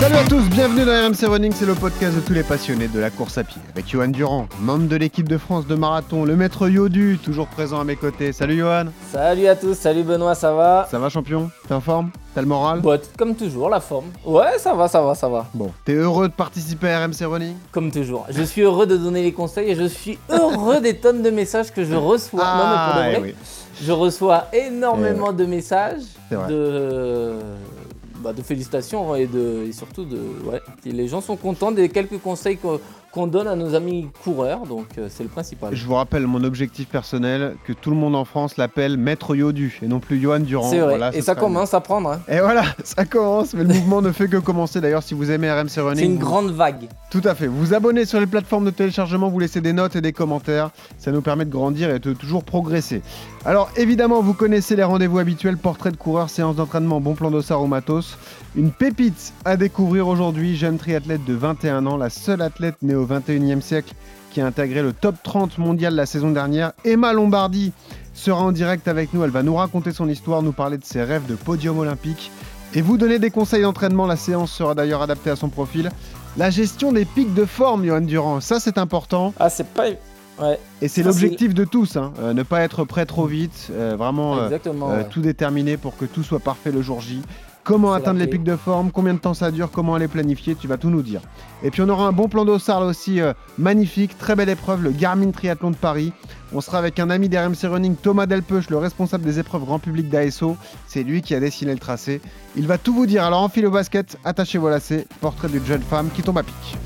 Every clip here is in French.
Salut à tous, bienvenue dans RMC Running, c'est le podcast de tous les passionnés de la course à pied. Avec Johan Durand, membre de l'équipe de France de marathon, le maître Yodu, toujours présent à mes côtés. Salut Johan. Salut à tous, salut Benoît, ça va Ça va champion? T'es en forme? T'as le moral? Bah, comme toujours, la forme. Ouais, ça va, ça va, ça va. Bon, t'es heureux de participer à RMC Running? Comme toujours. Je suis heureux de donner les conseils et je suis heureux des tonnes de messages que je reçois. non, mais pour de Ah, vrai, eh oui. je reçois énormément de messages de, bah, de félicitations et, de, et surtout de. Ouais, les gens sont contents des quelques conseils qu'on donne à nos amis coureurs, donc euh, c'est le principal. Je vous rappelle mon objectif personnel, que tout le monde en France l'appelle maître Yodu et non plus Johan Durand. C'est vrai, Voilà, et ça commence à prendre. hein. Et voilà, ça commence, mais le mouvement ne fait que commencer. D'ailleurs, si vous aimez RMC Running, C'est une vous- grande vague. Tout à fait. Vous vous abonnez sur les plateformes de téléchargement, vous laissez des notes et des commentaires. Ça nous permet de grandir et de toujours progresser. Alors évidemment, vous connaissez les rendez-vous habituels, portrait de coureur, séance d'entraînement, bon plan d'ossard au matos. Une pépite à découvrir aujourd'hui, jeune triathlète de 21 ans, la seule athlète née au 21e siècle qui a intégré le top 30 mondial la saison dernière. Emma Lombardi sera en direct avec nous, elle va nous raconter son histoire, nous parler de ses rêves de podium olympique et vous donner des conseils d'entraînement. La séance sera d'ailleurs adaptée à son profil. La gestion des pics de forme, Johan Durand, ça c'est important. Ah, c'est pas. Ouais, Et c'est l'objectif de tous, hein. Euh, ne pas être prêt trop vite, euh, vraiment euh, ouais. tout déterminer pour que tout soit parfait le jour J. Comment atteindre les pics de forme, combien de temps ça dure, comment les planifier, tu vas tout nous dire. Et puis on aura un bon plan d'ossard là aussi, magnifique, très belle épreuve, le Garmin Triathlon de Paris. On sera avec un ami d'RMC Running, Thomas Delpeuch, le responsable des épreuves grand public d'ASO. C'est lui qui a dessiné le tracé. Il va tout vous dire, alors enfilez au basket, attachez vos lacets, portrait d'une jeune femme qui tombe à pic.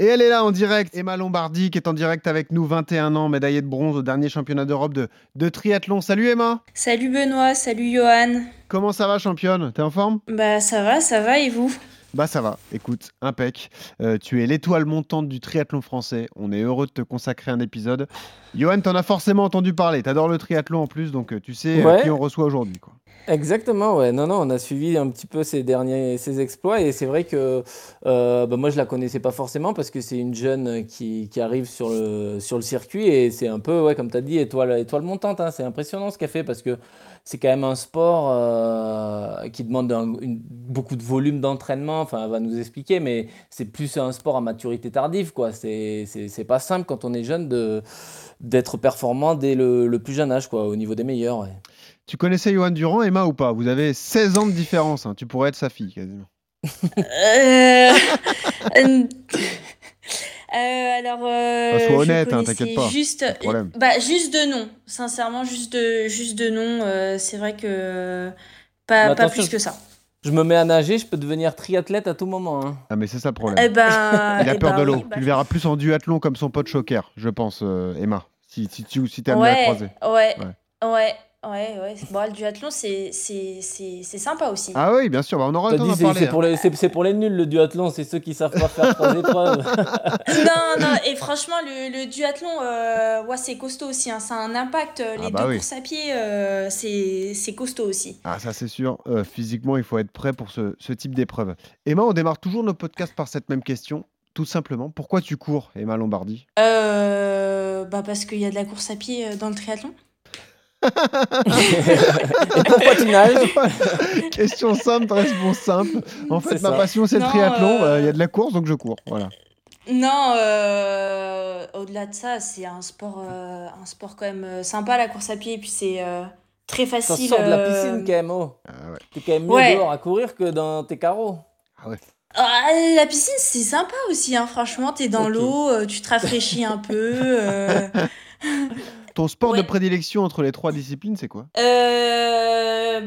Et elle est là en direct, Emma Lombardi qui est en direct avec nous, 21 ans, médaillée de bronze au dernier championnat d'Europe de, de triathlon. Salut Emma. Salut Benoît, salut Johan. Comment ça va championne? T'es en forme? Bah ça va, ça va. Et vous? Bah ça va, écoute, impec. Euh, tu es l'étoile montante du triathlon français. On est heureux de te consacrer un épisode. Johan, t'en as forcément entendu parler. T'adores le triathlon en plus, donc euh, tu sais euh, Ouais. qui on reçoit aujourd'hui. quoi. Exactement, ouais. Non, non, on a suivi un petit peu ses derniers ses exploits et c'est vrai que euh, bah, moi je la connaissais pas forcément parce que c'est une jeune qui, qui arrive sur le, sur le circuit et c'est un peu, ouais, comme tu as dit, étoile, étoile montante. hein. C'est impressionnant ce qu'elle fait parce que c'est quand même un sport euh, qui demande un- une- beaucoup de volume d'entraînement. Enfin, elle va nous expliquer, mais c'est plus un sport à maturité tardive, quoi. C'est c'est- c'est pas simple quand on est jeune de d'être performant dès le, le plus jeune âge, quoi, au niveau des meilleurs. ouais. Tu connaissais Johan Durand, Emma ou pas? Vous avez 16 ans de différence. hein. Tu pourrais être sa fille quasiment. Euh, euh, alors, euh, Bah, sois honnête, hein, t'inquiète pas, Juste, pas problème. bah, juste de nom. Sincèrement, juste de, juste de nom. euh, c'est vrai que pas, plus que ça. Je me mets à nager, je peux devenir triathlète à tout moment. hein. Ah mais c'est ça le problème. Eh ben, Il a eh peur ben de l'eau. oui, bah, tu le verras plus en duathlon comme son pote Choker, je pense, euh, Emma. Si, si tu si t'es amené à le ouais, croiser. ouais, Ouais. ouais, ouais, ouais. Bon, le duathlon, c'est, c'est, c'est, c'est sympa aussi. Ah oui, bien sûr, bah, on aura le temps c'est parler. c'est hein. pour, les- pour les nuls le duathlon, c'est ceux qui savent pas faire trois épreuves. Non, non, et franchement, le, le duathlon, euh, ouais, c'est costaud aussi. hein. Ça a un impact. euh, Les Ah bah deux oui. courses à pied, euh, c'est c'est costaud aussi. Ah, ça c'est sûr. Euh, physiquement, il faut être prêt pour ce, ce type d'épreuve. Emma, on démarre toujours nos podcasts par cette même question. Tout simplement, pourquoi tu cours, Emma Lombardi? Euh, bah parce qu'il y a de la course à pied dans le triathlon. Et pourquoi tu nages Question simple, réponse simple. En fait, ma ça. passion, c'est le Non, triathlon. euh, Euh, Il y a de la course, donc je cours. Voilà. Non, euh, au-delà de ça, c'est un sport, euh, un sport quand même sympa la course à pied. Et puis c'est euh, très Ça facile. sort de la euh, piscine quand même, oh. Ah ouais. T'es quand même mieux Ouais. dehors à courir que dans tes carreaux. Ah, la piscine, c'est sympa aussi. Hein. Franchement, t'es dans l'eau, tu te rafraîchis un peu. Ton sport de prédilection entre les trois disciplines, c'est quoi? Euh,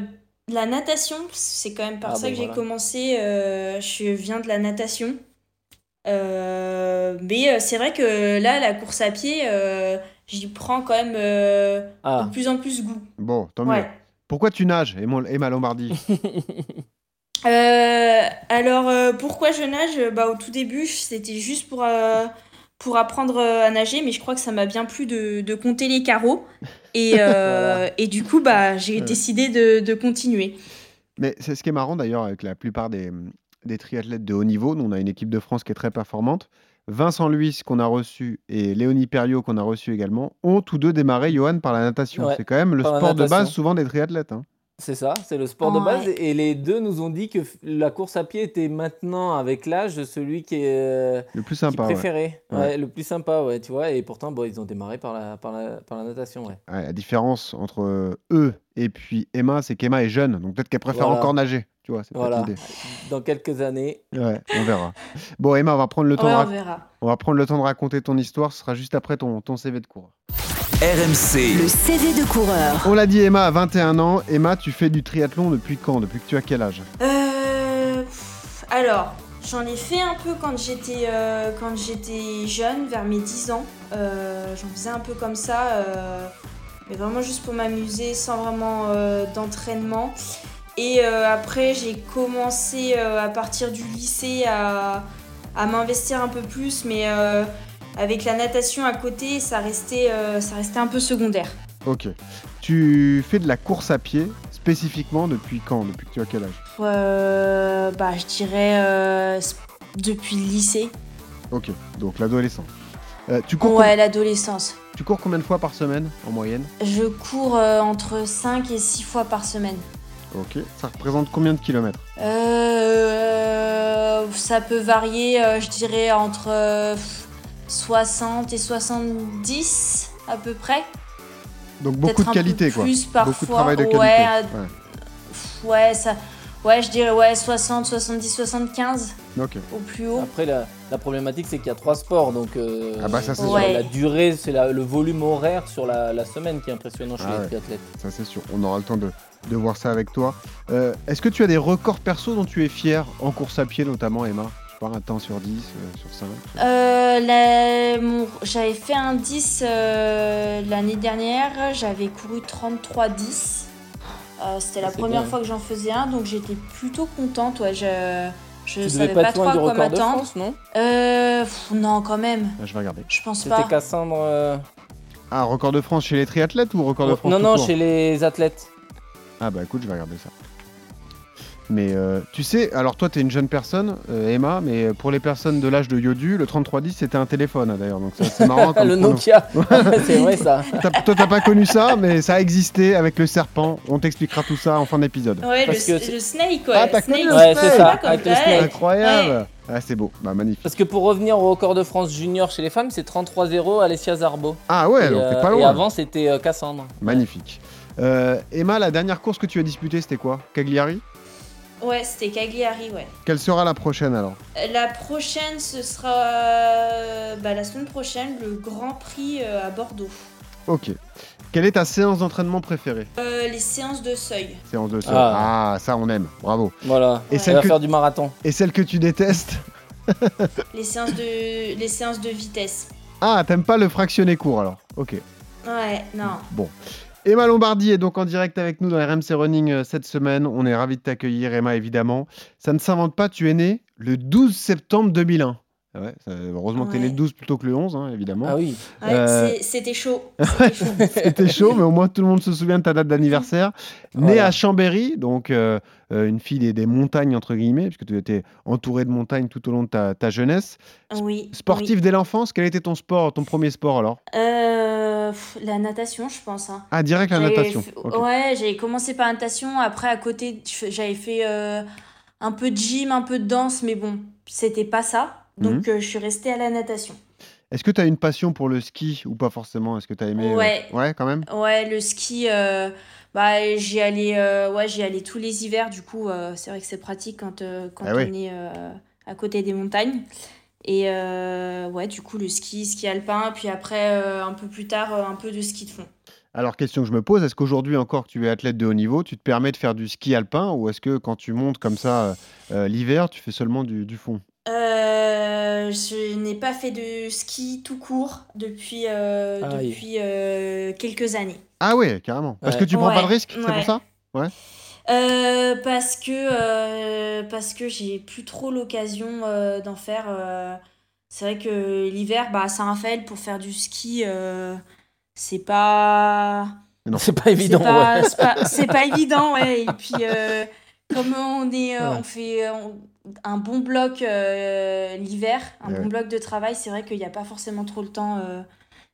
la natation, c'est quand même par Ah ça que j'ai commencé. euh, je viens de la natation. Euh, mais c'est vrai que là, la course à pied, euh, j'y prends quand même euh, Ah. de plus en plus goût. Bon, tant mieux. Ouais. Pourquoi tu nages, Emma Emma Lombardi? Euh, alors, euh, pourquoi je nage? Bah, au tout début, c'était juste pour, euh, pour apprendre euh, à nager, mais je crois que ça m'a bien plu de, de compter les carreaux. Et, euh, Voilà. et du coup, bah, j'ai Ouais. décidé de, de continuer. Mais c'est ce qui est marrant d'ailleurs avec la plupart des, des triathlètes de haut niveau. Nous, on a une équipe de France qui est très performante. Vincent Luis, qu'on a reçu, et Léonie Perriot, qu'on a reçu également, ont tous deux démarré, Johan, par la natation. Ouais, c'est quand même le sport de base souvent des triathlètes. hein. C'est ça, c'est le sport de Ouais. base. Et les deux nous ont dit que la course à pied était maintenant, avec l'âge, celui qui est euh, Le plus sympa. préféré. Ouais. Ouais, le plus sympa, ouais, tu vois. Et pourtant, bon, ils ont démarré par la, par la, par la natation, ouais. Ouais, la différence entre euh, eux et puis Emma, c'est qu'Emma est jeune, donc peut-être qu'elle préfère Voilà. encore nager. Tu vois, c'est Voilà. l'idée. Dans quelques années. Ouais, on verra. Bon, Emma, on va prendre le temps, Ouais, de, on rac- verra. on va prendre le temps de raconter ton histoire. Ce sera juste après ton, ton CV de cours. RMC, Le CV de coureur. On l'a dit, Emma a 21 ans. Emma, tu fais du triathlon depuis quand? Depuis que tu as quel âge? Euh, alors, j'en ai fait un peu quand j'étais euh, quand j'étais jeune, vers mes 10 ans. Euh, j'en faisais un peu comme ça, euh, mais vraiment juste pour m'amuser, sans vraiment euh, d'entraînement. Et euh, après, j'ai commencé euh, à partir du lycée à, à m'investir un peu plus, mais euh, avec la natation à côté, ça restait, euh, ça restait un peu secondaire. Ok. Tu fais de la course à pied spécifiquement depuis quand Depuis que tu as quel âge? Euh, bah, je dirais euh, depuis le lycée. Ok, donc l'adolescent. Euh, tu, cours Ouais, l'adolescence. tu cours combien de fois par semaine en moyenne? Je cours entre 5 et 6 fois par semaine. Ok. Ça représente combien de kilomètres? Euh, ça peut varier, euh, je dirais, entre euh, 60 et 70 à peu près. Donc beaucoup Peut-être de un qualité, peu quoi. plus parfois. Beaucoup de travail de qualité. Ouais, Ouais. ça, ouais, je dirais ouais, 60, 70, 75 Ok. au plus haut. Après, la, la problématique, c'est qu'il y a trois sports. Donc, euh, Ah bah, ça, c'est la durée, c'est la- le volume horaire sur la, la semaine qui est impressionnant chez Ah les ouais. triathlètes. Ça c'est sûr. On aura le temps de, de voir ça avec toi. Euh, Est-ce que tu as des records perso dont tu es fier en course à pied notamment, Emma? Un temps sur 10, euh, sur 5 Euh, J'avais fait un 10 euh, l'année dernière, j'avais couru 33-10. Euh, C'était la Ah, première bien. fois que j'en faisais un, donc j'étais plutôt contente. Ouais, je je Tu savais pas pas trop à du quoi record de m'attendre. France, non? Euh, pff, non, quand même, Ah, Je vais regarder. je pense C'était pas. Cassandre. euh, Ah, record de France chez les triathlètes ou record de France Non, tout non, court? chez les athlètes. Ah bah écoute, je vais regarder ça. Mais euh, tu sais, alors toi, tu es une jeune personne, euh, Emma, mais pour les personnes de l'âge de Yodu, le 3310, c'était un téléphone hein, d'ailleurs. Donc c'est marrant. comme le chrono. Nokia. c'est vrai ça. T'as- Toi, t'as pas connu ça, mais ça a existé avec le serpent. On t'expliquera tout ça en fin d'épisode. Ouais, le, Parce que c'est- le Snake, ouais. Ah, t'as Snake, connu le Ouais, c'est ça, avec le ouais. Incroyable Ah, c'est beau. Bah, magnifique. Parce que pour revenir au record de France junior chez les femmes, c'est 33-0 Alessia Zarbo. Ah ouais, et, donc t'es euh, pas et loin. avant, c'était euh, Cassandre. Magnifique. Euh, Emma, la dernière course que tu as disputée, c'était quoi? Cagliari? Ouais, c'était Cagliari, ouais. Quelle sera la prochaine alors? La prochaine, ce sera bah, la semaine prochaine, le Grand Prix euh, à Bordeaux. Ok. Quelle est ta séance d'entraînement préférée? Euh, les séances de seuil. Séance de sol. Ah. Ah. ça on aime. Bravo. Voilà. Et celle que- faire du marathon. Et celle que tu détestes? Les séances de, les séances de vitesse. Ah, t'aimes pas le fractionné court alors Ok. Ouais, non. Bon. Emma Lombardi est donc en direct avec nous dans RMC Running euh, cette semaine. On est ravis de t'accueillir, Emma, évidemment. Ça ne s'invente pas, tu es né le 12 septembre 2001. Ah Ouais, ça- heureusement que tu es né Ouais. le 12 plutôt que le 11, hein, évidemment. Ah oui. Ouais, Euh, C'était chaud. C'était chaud. Mais au moins tout le monde se souvient de ta date d'anniversaire. Né Voilà. à Chambéry, donc euh, euh, une fille des, des montagnes, entre guillemets, puisque tu étais entouré de montagnes tout au long de ta, ta jeunesse. Oui. Sportif dès l'enfance, quel était ton sport, ton premier sport alors? Euh, la natation, je pense. hein. Ah, direct la natation. fait- Ok. Ouais, j'avais commencé par la natation. Après, à côté, j'avais fait euh, un peu de gym, un peu de danse, mais bon, c'était pas ça. Donc, Mhm. euh, je suis restée à la natation. Est-ce que tu as une passion pour le ski ou pas forcément? Est-ce que tu as aimé euh, Ouais. Quand même? Ouais, le ski, euh, bah, j'y allais, euh, ouais, j'y allais tous les hivers. Du coup, c'est vrai que c'est pratique quand, quand Ah on est à côté des montagnes. Et ouais, du coup, le ski, ski alpin. Puis après, un peu plus tard, un peu de ski de fond. Alors, question que je me pose, est-ce qu'aujourd'hui encore que tu es athlète de haut niveau, tu te permets de faire du ski alpin ou est-ce que quand tu montes comme ça l'hiver, tu fais seulement du, du fond? Euh, je n'ai pas fait de ski tout court depuis, euh, depuis euh, quelques années. Ah ouais, carrément. Parce Ouais. que tu prends Ouais, pas de risque, c'est ouais. pour ça Euh, parce que, euh, parce que j'ai plus trop l'occasion euh, d'en faire. euh. c'est vrai que l'hiver, bah, à Saint-Raphaël, pour faire du ski, euh, c'est pas. C'est pas C'est évident. pas, ouais. c'est pas, évident, ouais. Et puis, euh, comme on, est, euh, Ouais. on fait euh, on- un bon bloc euh, l'hiver, un Ouais. bon bloc de travail, c'est vrai qu'il n'y a pas forcément trop le temps euh,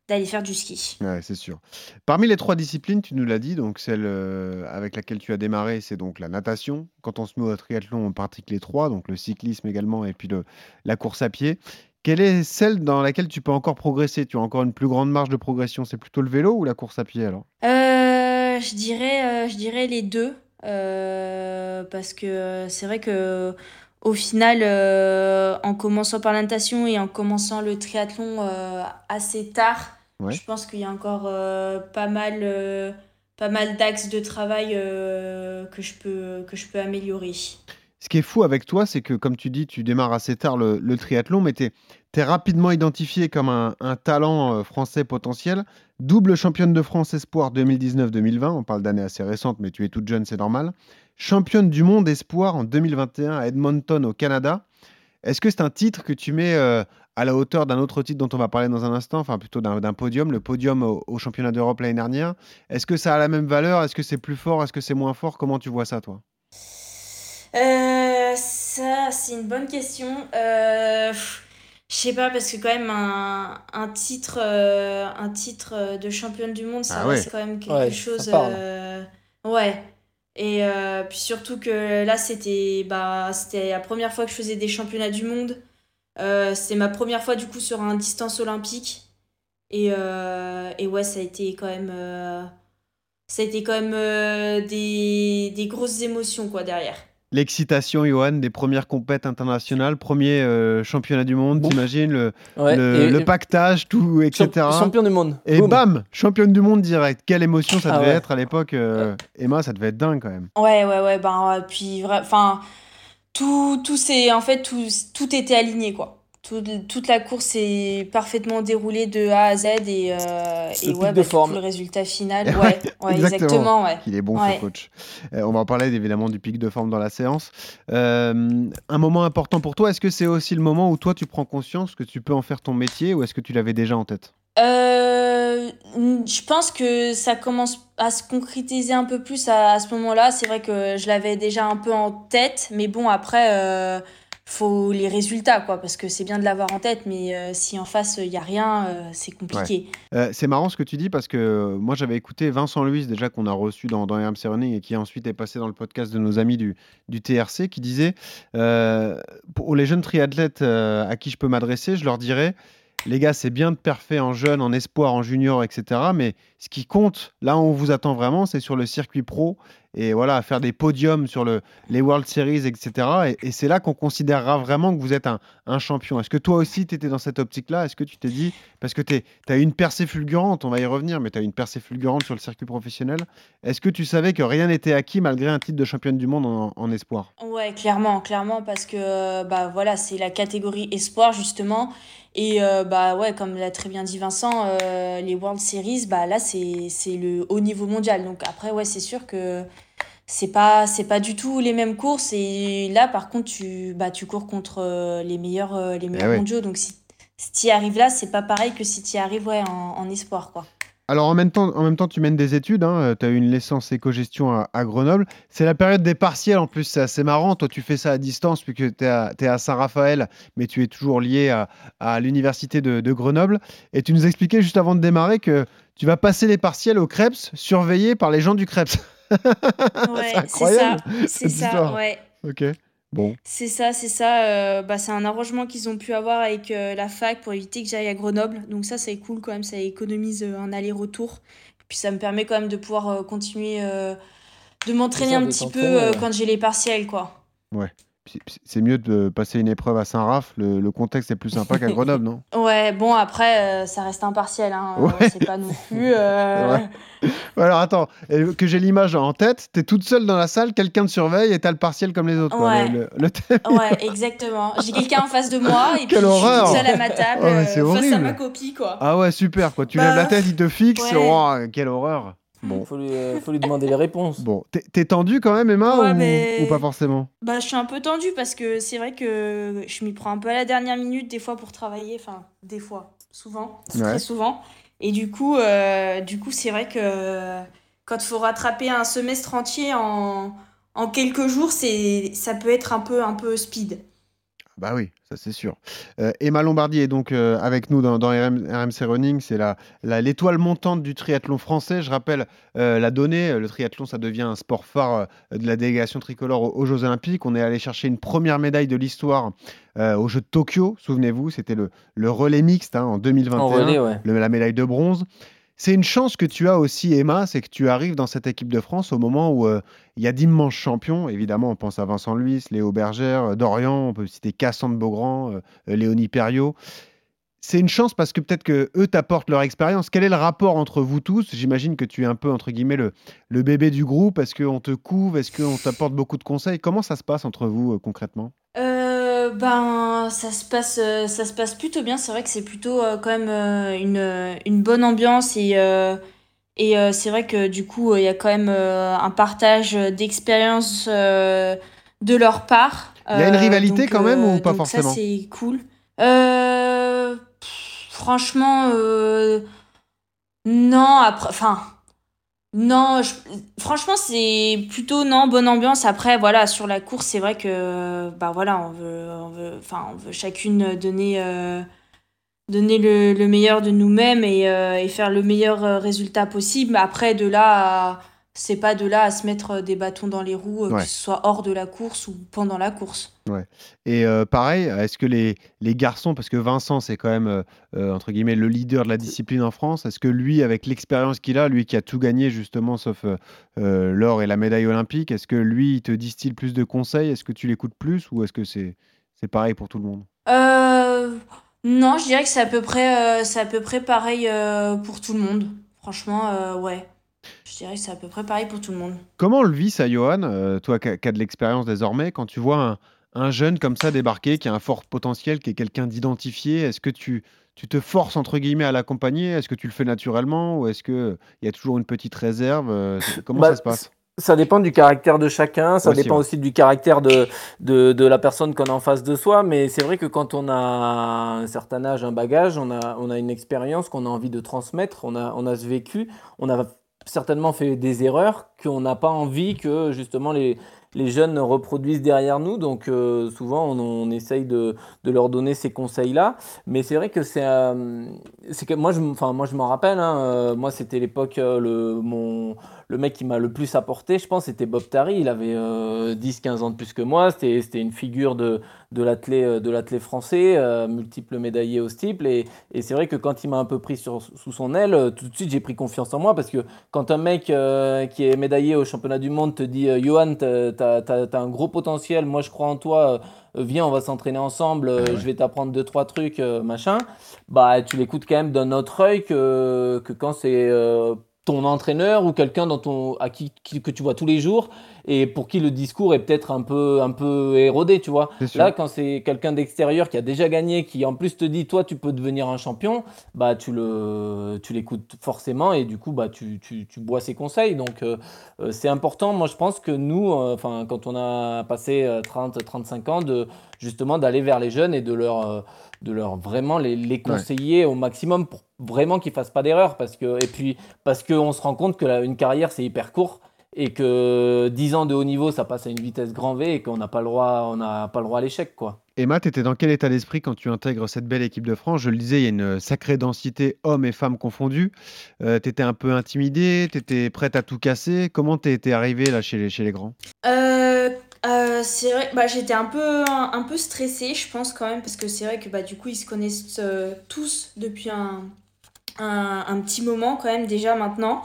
d'aller faire du ski. Ouais, c'est sûr. Parmi les trois disciplines, tu nous l'as dit, donc celle euh, avec laquelle tu as démarré, c'est donc la natation. Quand on se met au triathlon, on pratique les trois, donc le cyclisme également et puis le, la course à pied. Quelle est celle dans laquelle tu peux encore progresser? Tu as encore une plus grande marge de progression C'est plutôt le vélo ou la course à pied alors? Je dirais, je dirais les deux. parce que c'est vrai que au final, euh, en commençant par la natation et en commençant le triathlon euh, assez tard, Ouais. je pense qu'il y a encore euh, pas mal, pas mal d'axes de travail que je peux, que je peux améliorer. Ce qui est fou avec toi, c'est que comme tu dis, tu démarres assez tard le, le triathlon, mais tu es, rapidement identifié comme un, un talent français potentiel. Double championne de France Espoir 2019-2020, on parle d'années assez récentes, mais tu es toute jeune, c'est normal. Championne du monde Espoir en 2021 à Edmonton au Canada. Est-ce que c'est un titre que tu mets euh, à la hauteur d'un autre titre dont on va parler dans un instant, enfin plutôt d'un podium, le podium au, au championnat d'Europe l'année dernière? Est-ce que ça a la même valeur? Est-ce que c'est plus fort? Est-ce que c'est moins fort? Comment tu vois ça, toi? Euh, ça, c'est une bonne question. Euh, je sais pas, parce que quand même, un, un titre, euh, un titre de championne du monde, ça Ah ouais. quand même quelque Ouais, ça chose. parle. euh, ouais. Et euh, puis surtout que là, c'était bah, la première fois que je faisais des championnats du monde. Euh, c'était ma première fois, du coup, sur un distance olympique. Et, euh, et ouais, ça a été quand même. ça a été quand même des, des grosses émotions, quoi, derrière. L'excitation, Johan, des premières compètes internationales, premier euh, championnat du monde, t'imagines, le, Ouais, le, le pactage, tout, etc. champ- champion du monde. Et bam, championne du monde direct. Quelle émotion ça Ah devait ouais. être à l'époque. euh, Emma, ça devait être dingue quand même. Ouais, ouais, ouais, ben, puis, enfin, tout, tout c'est, en fait, tout, tout était aligné, quoi. Tout- toute la course s'est parfaitement déroulée de A à Z et, euh, et ouais, bah, forme. le résultat final, Ouais, exactement. Il est bon ce coach. Euh, on va en parler évidemment du pic de forme dans la séance. Euh, un moment important pour toi, est-ce que c'est aussi le moment où toi tu prends conscience que tu peux en faire ton métier ou est-ce que tu l'avais déjà en tête? Je pense que ça commence à se concrétiser un peu plus à, à ce moment-là. C'est vrai que je l'avais déjà un peu en tête, mais bon, après, faut les résultats, quoi, parce que c'est bien de l'avoir en tête, mais euh, si en face, il n'y a rien, euh, c'est compliqué. Euh, c'est marrant ce que tu dis parce que euh, moi j'avais écouté Vincent Luis déjà qu'on a reçu dans, dans RMC Running et qui ensuite est passé dans le podcast de nos amis du, du TRC qui disait euh, pour les jeunes triathlètes euh, à qui je peux m'adresser, je leur dirais les gars c'est bien de parfait en jeune, en espoir, en junior, etc. Mais ce qui compte, là où on vous attend vraiment, c'est sur le circuit pro et voilà faire des podiums sur le, les World Series, etc. Et, c'est là qu'on considérera vraiment que vous êtes un, un champion. Est-ce que toi aussi tu étais dans cette optique-là? Est-ce que tu t'es dit parce que tu as eu une percée fulgurante, on va y revenir, mais tu as eu une percée fulgurante sur le circuit professionnel. Est-ce que tu savais que rien n'était acquis malgré un titre de championne du monde en, en espoir? Ouais, clairement, clairement, parce que bah voilà, c'est la catégorie espoir justement. Et euh, bah ouais, comme l'a très bien dit Vincent, euh, les World Series, bah là c'est le haut niveau mondial. Donc après ouais, c'est sûr que c'est pas c'est pas du tout les mêmes courses et là par contre tu bah tu cours contre euh, les meilleurs les meilleurs ouais. mondiaux. Donc si si tu y arrives là, c'est pas pareil que si tu y arrives ouais, en, en espoir quoi. Alors en même temps, en même temps tu mènes des études, tu as eu une licence éco-gestion à, à Grenoble. C'est la période des partiels en plus, c'est assez marrant. Toi tu fais ça à distance puisque tu es à, t'es à Saint-Raphaël, mais tu es toujours lié à, à l'université de, de Grenoble. Et tu nous expliquais juste avant de démarrer que tu vas passer les partiels au Krebs, surveillé par les gens du Krebs. Ouais, c'est incroyable. c'est ça, ouais. Ok, bon. C'est ça, c'est ça. euh, bah, c'est un arrangement qu'ils ont pu avoir avec euh, la fac pour éviter que j'aille à Grenoble. Donc ça, c'est cool quand même. Ça économise euh, un aller-retour. Puis ça me permet quand même de pouvoir euh, continuer euh, de m'entraîner ça, un de petit peu t'entraîner, euh, ouais. quand j'ai les partiels, quoi. C'est mieux de passer une épreuve à Saint-Raph. Le, contexte est plus sympa qu'à Grenoble, non? Ouais, bon, après, euh, ça reste impartial. Hein. C'est pas non plus. Euh, Alors attends, que j'ai l'image en tête, t'es toute seule dans la salle, quelqu'un te surveille et t'as le partiel comme les autres. Ouais, ouais exactement. J'ai quelqu'un en face de moi et puis je suis toute seule à ma table euh, face à ma copie. Quoi. Ah ouais, super. Quoi. Tu lèves la bah, tête, il te fixe. Oh, quelle horreur. Bon. Faut lui, euh, faut lui demander les réponses. Bon, t'es tendu quand même, Emma, ou, pas forcément Bah, je suis un peu tendu parce que c'est vrai que je m'y prends un peu à la dernière minute des fois pour travailler. Enfin, des fois, souvent, très souvent. Et du coup, euh, du coup, c'est vrai que quand il faut rattraper un semestre entier en, en quelques jours, c'est ça peut être un peu un peu speed. Bah oui, ça c'est sûr. Euh, Emma Lombardi est donc euh, avec nous dans, RMC Running. C'est la, l'étoile montante du triathlon français. Je rappelle euh, la donnée. Le triathlon, ça devient un sport phare de la délégation tricolore aux, Jeux Olympiques. On est allé chercher une première médaille de l'histoire aux Jeux de Tokyo. Souvenez-vous, c'était le, le relais mixte hein, en 2021. la médaille de bronze. C'est une chance que tu as aussi, Emma, c'est que tu arrives dans cette équipe de France au moment où euh, il y a d'immenses champions. Évidemment, on pense à Vincent Luis, Léo Bergère, euh, Dorian, on peut citer Cassandre Beaugrand, euh, Léonie Perriot. C'est une chance parce que peut-être que eux t'apportent leur expérience. Quel est le rapport entre vous tous? J'imagine que tu es un peu, entre guillemets, le, bébé du groupe. Est-ce qu'on te couve? Est-ce qu'on t'apporte beaucoup de conseils? Comment ça se passe entre vous concrètement? Ben, ça se passe, euh, ça se passe plutôt bien. C'est vrai que c'est plutôt euh, quand même euh, une, une bonne ambiance et, et c'est vrai que du coup, il y a quand même un partage d'expérience de leur part. Il y a une rivalité quand même ou pas forcément Ça, c'est cool. franchement, non, après, enfin. Non, franchement, c'est plutôt non, bonne ambiance. Après, voilà, sur la course, c'est vrai que bah voilà, on veut, chacune donner, euh, le meilleur de nous-mêmes et, euh, et faire le meilleur euh, résultat possible. Après, de là à c'est pas de là à se mettre des bâtons dans les roues, euh, que ce soit hors de la course ou pendant la course. Ouais. Et euh, pareil, est-ce que les, les garçons, parce que Vincent, c'est quand même, euh, entre guillemets, le leader de la discipline en France, est-ce que lui, avec l'expérience qu'il a, lui qui a tout gagné justement, sauf l'or et la médaille olympique, est-ce que lui, il te distille plus de conseils? Est-ce que tu l'écoutes plus ou est-ce que c'est c'est pareil pour tout le monde? Non, je dirais que c'est à, peu près, à peu près pareil pour tout le monde. Franchement, ouais. Je dirais que c'est à peu près pareil pour tout le monde. Comment le vit ça, Johan, euh, toi qui as de l'expérience désormais, quand tu vois un, jeune comme ça débarquer, qui a un fort potentiel, qui est quelqu'un d'identifié, est-ce que tu, tu te forces entre guillemets à l'accompagner? Est-ce que tu le fais naturellement ou est-ce qu'il y a toujours une petite réserve euh, Comment bah, ça se passe? ça dépend du caractère de chacun, ça dépend aussi du caractère de, de, de la personne qu'on a en face de soi, mais c'est vrai que quand on a un certain âge, un bagage, on a, on a une expérience qu'on a envie de transmettre, on a, on a ce vécu, on a certainement fait des erreurs qu'on n'a pas envie que justement les, jeunes reproduisent derrière nous. Donc euh, souvent on, essaye de, leur donner ces conseils-là. Mais c'est vrai que c'est... Euh, moi je m'en rappelle, hein, euh, moi c'était l'époque, le, mon, le mec qui m'a le plus apporté, je pense, c'était Bob Tari. Il avait 10-15 ans de plus que moi. C'était une figure de, de l'athlète français, multiple médaillé au steeple. Et, et c'est vrai que quand il m'a un peu pris sur, sous son aile, tout de suite j'ai pris confiance en moi parce que quand un mec qui est médaillé au championnat du monde te dit Johan, t'as as, un gros potentiel, moi je crois en toi, euh, viens, on va s'entraîner ensemble, euh, je vais t'apprendre deux, trois trucs, euh, machin, bah tu l'écoutes quand même d'un autre œil que, que quand c'est ton entraîneur ou quelqu'un dans ton à qui, que tu vois tous les jours et pour qui le discours est peut-être un peu un peu érodé tu vois. Là quand c'est quelqu'un d'extérieur qui a déjà gagné qui en plus te dit toi tu peux devenir un champion bah tu le tu l'écoutes forcément et du coup bah tu, tu, tu bois ses conseils. Donc euh, euh, c'est important. Moi je pense que nous euh, enfin quand on a passé 30 35 ans de justement d'aller vers les jeunes et de leur de leur vraiment les, les conseiller au maximum pour vraiment qu'ils fassent pas d'erreur parce que et puis parce qu'on se rend compte que une carrière c'est hyper court et que 10 ans de haut niveau ça passe à une vitesse grand V et qu'on n'a pas le droit on n'a pas le droit à l'échec quoi. Emma, tu étais dans quel état d'esprit quand tu intègres cette belle équipe de France? Je le disais, il y a une sacrée densité hommes et femmes confondus. Euh, tu étais un peu intimidée, tu étais prête à tout casser. Comment tu étais arrivée là chez les, chez les grands? Euh, euh, c'est vrai, bah, j'étais un peu, un, peu stressée, je pense quand même, parce que c'est vrai que bah, du coup, ils se connaissent tous depuis un, un, petit moment quand même déjà maintenant.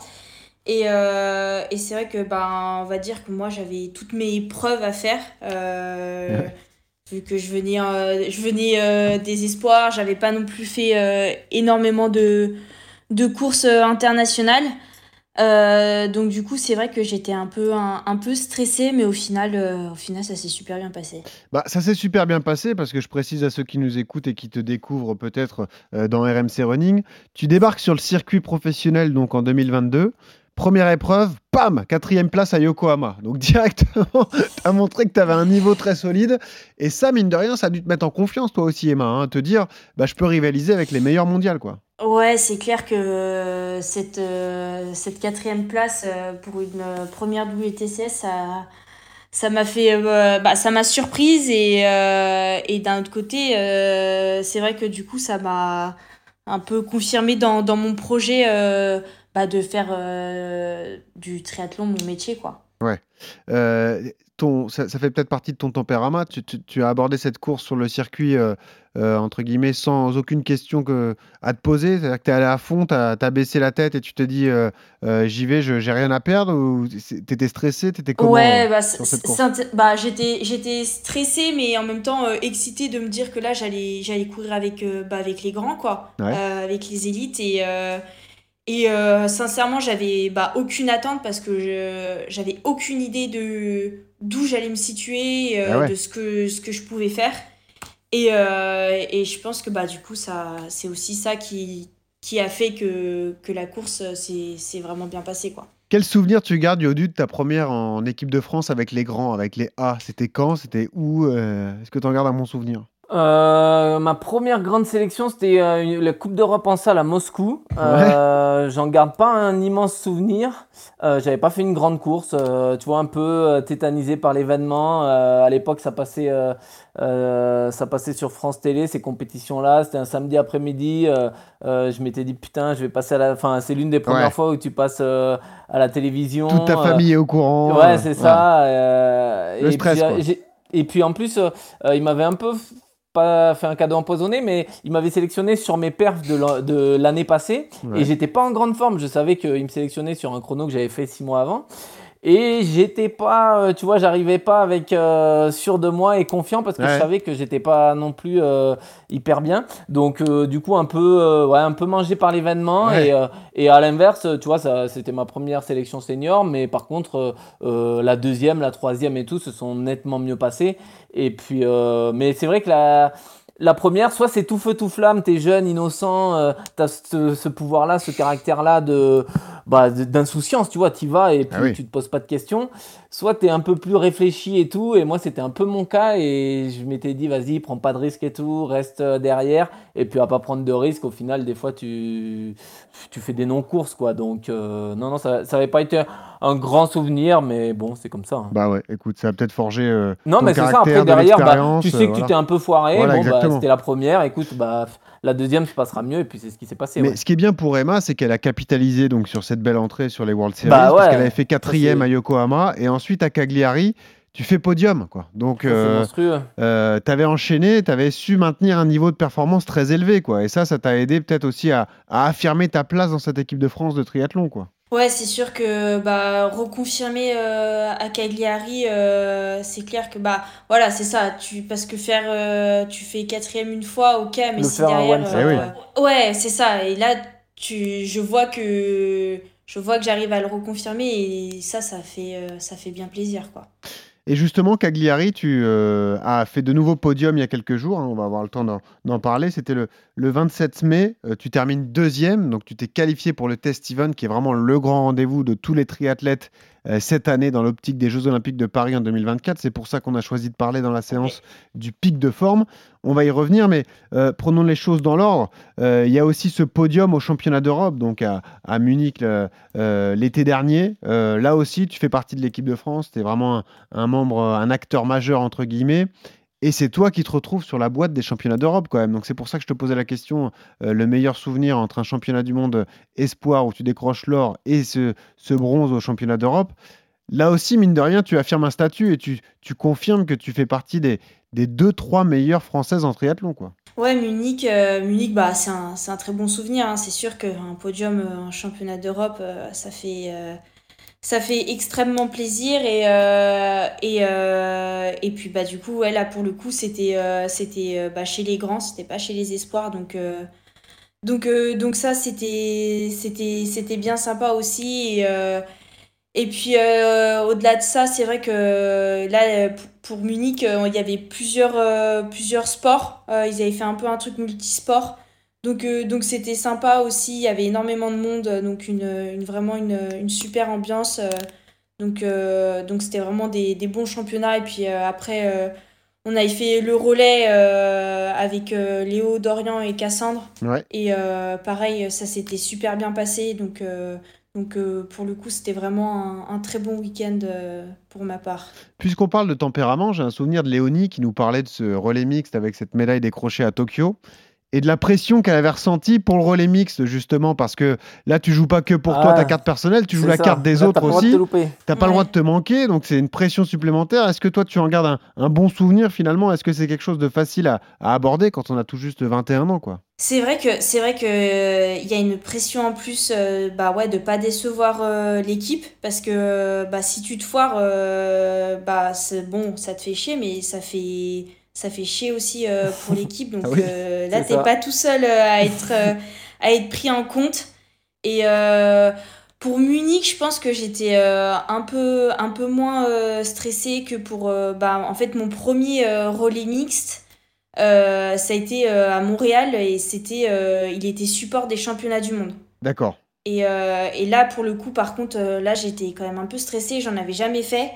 Et, euh, et c'est vrai que, ben, on va dire que moi, j'avais toutes mes preuves à faire. Euh, vu que je venais, euh, je venais des espoirs, j'avais pas non plus fait énormément de, de courses internationales. Donc du coup, c'est vrai que j'étais un peu, un, peu stressée, mais au final, au final ça s'est super bien passé. Bah, ça s'est super bien passé parce que je précise à ceux qui nous écoutent et qui te découvrent peut-être dans RMC Running, tu débarques sur le circuit professionnel donc en 2022. Première épreuve, pam, quatrième place à Yokohama. Donc directement, tu as montré que tu avais un niveau très solide. Et ça, mine de rien, ça a dû te mettre en confiance, toi aussi, Emma. Hein, te dire, bah, je peux rivaliser avec les meilleurs mondiales. quoi. Ouais, c'est clair que cette, euh, cette quatrième place euh, pour une première WTCS, ça m'a fait euh, bah, ça m'a surprise et, et d'un autre côté c'est vrai que du coup ça m'a un peu confirmé dans, dans mon projet bah, de faire euh, du triathlon mon métier, quoi. Ouais. Euh, ton, ça, fait peut-être partie de ton tempérament. Tu, tu, as abordé cette course sur le circuit, euh, entre guillemets, sans aucune question que, à te poser. C'est-à-dire que tu es allé à fond, tu as, baissé la tête et tu te dis j'y vais, j'ai rien à perdre ou tu étais stressé Tu étais comment Ouais, bah, bah, j'étais, j'étais stressé, mais en même temps excité de me dire que là, j'allais, j'allais courir avec, bah, avec les grands, quoi, avec les élites. Et et euh, sincèrement, j'avais bah, aucune attente parce que j'avais aucune idée de d'où j'allais me situer, euh, ah de ce que, ce que je pouvais faire. Et, euh, et je pense que bah, du coup, ça, c'est aussi ça qui, qui a fait que, que la course s'est vraiment bien passée. Quoi. Quel souvenir tu gardes, Yodu, de ta première en équipe de France avec les grands, avec les A? C'était quand? C'était où? Est-ce que tu en gardes un bon souvenir? Euh, ma première grande sélection, c'était euh, la Coupe d'Europe en salle à Moscou. Euh, J'en garde pas un immense souvenir. Euh, J'avais pas fait une grande course, euh, tu vois, un peu tétanisé par l'événement. à l'époque, ça passait, ça passait sur France Télé ces compétitions-là. C'était un samedi après-midi. je m'étais dit putain, je vais passer à la. Enfin, c'est l'une des premières fois où tu passes à la télévision. Toute ta famille est au courant. Ouais, c'est ça. Le stress. Puis, et puis en plus, il m'avait un peu pas fait un cadeau empoisonné, mais il m'avait sélectionné sur mes perfs de l'année passée et j'étais pas en grande forme. Je savais qu'il me sélectionnait sur un chrono que j'avais fait six mois avant. Et j'étais pas, euh, tu vois, j'arrivais pas avec euh, sûr de moi et confiant parce que je savais que j'étais pas non plus euh, hyper bien. Donc du coup un peu, ouais, un peu mangé par l'événement et, et à l'inverse, tu vois, ça, c'était ma première sélection senior, mais par contre la deuxième, la troisième et tout se sont nettement mieux passés. Et puis, mais c'est vrai que la la première, soit c'est tout feu tout flamme, t'es jeune, innocent, euh, t'as ce, ce pouvoir-là, ce caractère-là de bah, d'insouciance, tu vois, t'y vas et ah puis tu te poses pas de questions. Soit t'es un peu plus réfléchi et tout, et moi c'était un peu mon cas et je m'étais dit vas-y, prends pas de risques et tout, reste euh, derrière et puis à pas prendre de risques. Au final, des fois tu tu fais des non-courses quoi. Donc euh, non non, ça ça avait pas été un grand souvenir, mais bon, c'est comme ça. Hein. Bah ouais, écoute, ça a peut-être forgé. Euh, non, mais c'est ça. Après derrière, bah, tu sais que tu t'es un peu foiré. bon, bah, c'était la première. Écoute, bah la deuxième se passera mieux et puis c'est ce qui s'est passé. Mais ce qui est bien pour Emma, c'est qu'elle a capitalisé donc sur cette belle entrée sur les World Series bah parce qu'elle avait fait quatrième à Yokohama et ensuite à Cagliari. Tu fais podium, quoi. Donc, euh, euh, tu avais enchaîné, tu avais su maintenir un niveau de performance très élevé, quoi. Et ça, ça t'a aidé peut-être aussi à, à, affirmer ta place dans cette équipe de France de triathlon, quoi. Ouais, c'est sûr que bah, reconfirmer euh, à Cagliari, euh, c'est clair que bah voilà, c'est ça. Tu parce que faire, euh, tu fais quatrième une fois, ok, mais si derrière, eh ouais, c'est ça. Et là, tu, je vois que je vois que j'arrive à le reconfirmer et ça, ça fait, ça fait bien plaisir, quoi. Et justement, Cagliari, tu euh, as fait de nouveaux podiums il y a quelques jours. Hein, on va avoir le temps d'en parler. C'était le, 27 mai. Euh, tu termines deuxième. Donc, tu t'es qualifié pour le Test Event, qui est vraiment le grand rendez-vous de tous les triathlètes euh, cette année dans l'optique des Jeux Olympiques de Paris en 2024. C'est pour ça qu'on a choisi de parler dans la séance du pic de forme. On va y revenir, mais euh, prenons les choses dans l'ordre. Euh, il y a aussi ce podium au championnat d'Europe, donc à, Munich l'été dernier. là aussi, tu fais partie de l'équipe de France. Tu es vraiment un, membre, un acteur majeur, entre guillemets. Et c'est toi qui te retrouves sur la boîte des championnats d'Europe quand même. Donc c'est pour ça que je te posais la question, euh, le meilleur souvenir entre un championnat du monde espoir où tu décroches l'or et ce, bronze au championnat d'Europe. Là aussi, mine de rien, tu affirmes un statut et tu, confirmes que tu fais partie des, des deux, trois meilleures françaises en triathlon. Quoi. Ouais, Munich, euh, Munich bah, c'est un, un très bon souvenir. hein. C'est sûr qu'un podium euh, en championnat d'Europe, euh, ça fait, euh, ça fait extrêmement plaisir. Et, euh, et, euh, et puis, bah, du coup, ouais, là, pour le coup, c'était euh, c'était bah, chez les grands, c'était pas chez les espoirs. Donc, donc, donc ça, c'était c'était c'était bien sympa aussi. Et, et puis, au-delà de ça, c'est vrai que là, pour Munich, il y avait plusieurs, plusieurs sports. Ils avaient fait un peu un truc multisport. Donc, euh, donc c'était sympa aussi. Il y avait énormément de monde. euh, Donc, une, une, vraiment une, une super ambiance. euh. Donc, donc c'était vraiment des, des bons championnats. Et puis après, on avait fait le relais avec Léo, Dorian et Cassandre. Ouais. Et pareil, ça s'était super bien passé. Donc, donc euh, pour le coup, c'était vraiment un, un très bon week-end euh, pour ma part. Puisqu'on parle de tempérament, j'ai un souvenir de Léonie qui nous parlait de ce relais mixte avec cette médaille décrochée à Tokyo et de la pression qu'elle avait ressentie pour le relais mixte, justement, parce que là, tu joues pas que pour toi Ah, ta carte personnelle, tu joues la ça. carte des Là, autres t'as pas le droit de aussi. te louper. T'as pas le droit de te manquer, donc c'est une pression supplémentaire. Est-ce que toi, tu en gardes un, un bon souvenir finalement? Est-ce que c'est quelque chose de facile à, à aborder quand on a tout juste 21 ans, quoi? C'est vrai que c'est vrai que euh, il y a une pression en plus euh, bah ouais de pas décevoir euh, l'équipe parce que euh, bah si tu te foires euh, bah c'est bon ça te fait chier mais ça fait ça fait chier aussi euh, pour l'équipe donc Ah oui, euh, là t'es pas tout seul euh, à être à être pris en compte et pour Munich, je pense que j'étais un peu un peu moins stressée que pour bah en fait mon premier relais mixte ça a été à Montréal et c'était il était support des championnats du monde. D'accord. Et, et là pour le coup par contre là j'étais quand même un peu stressée, j'en avais jamais fait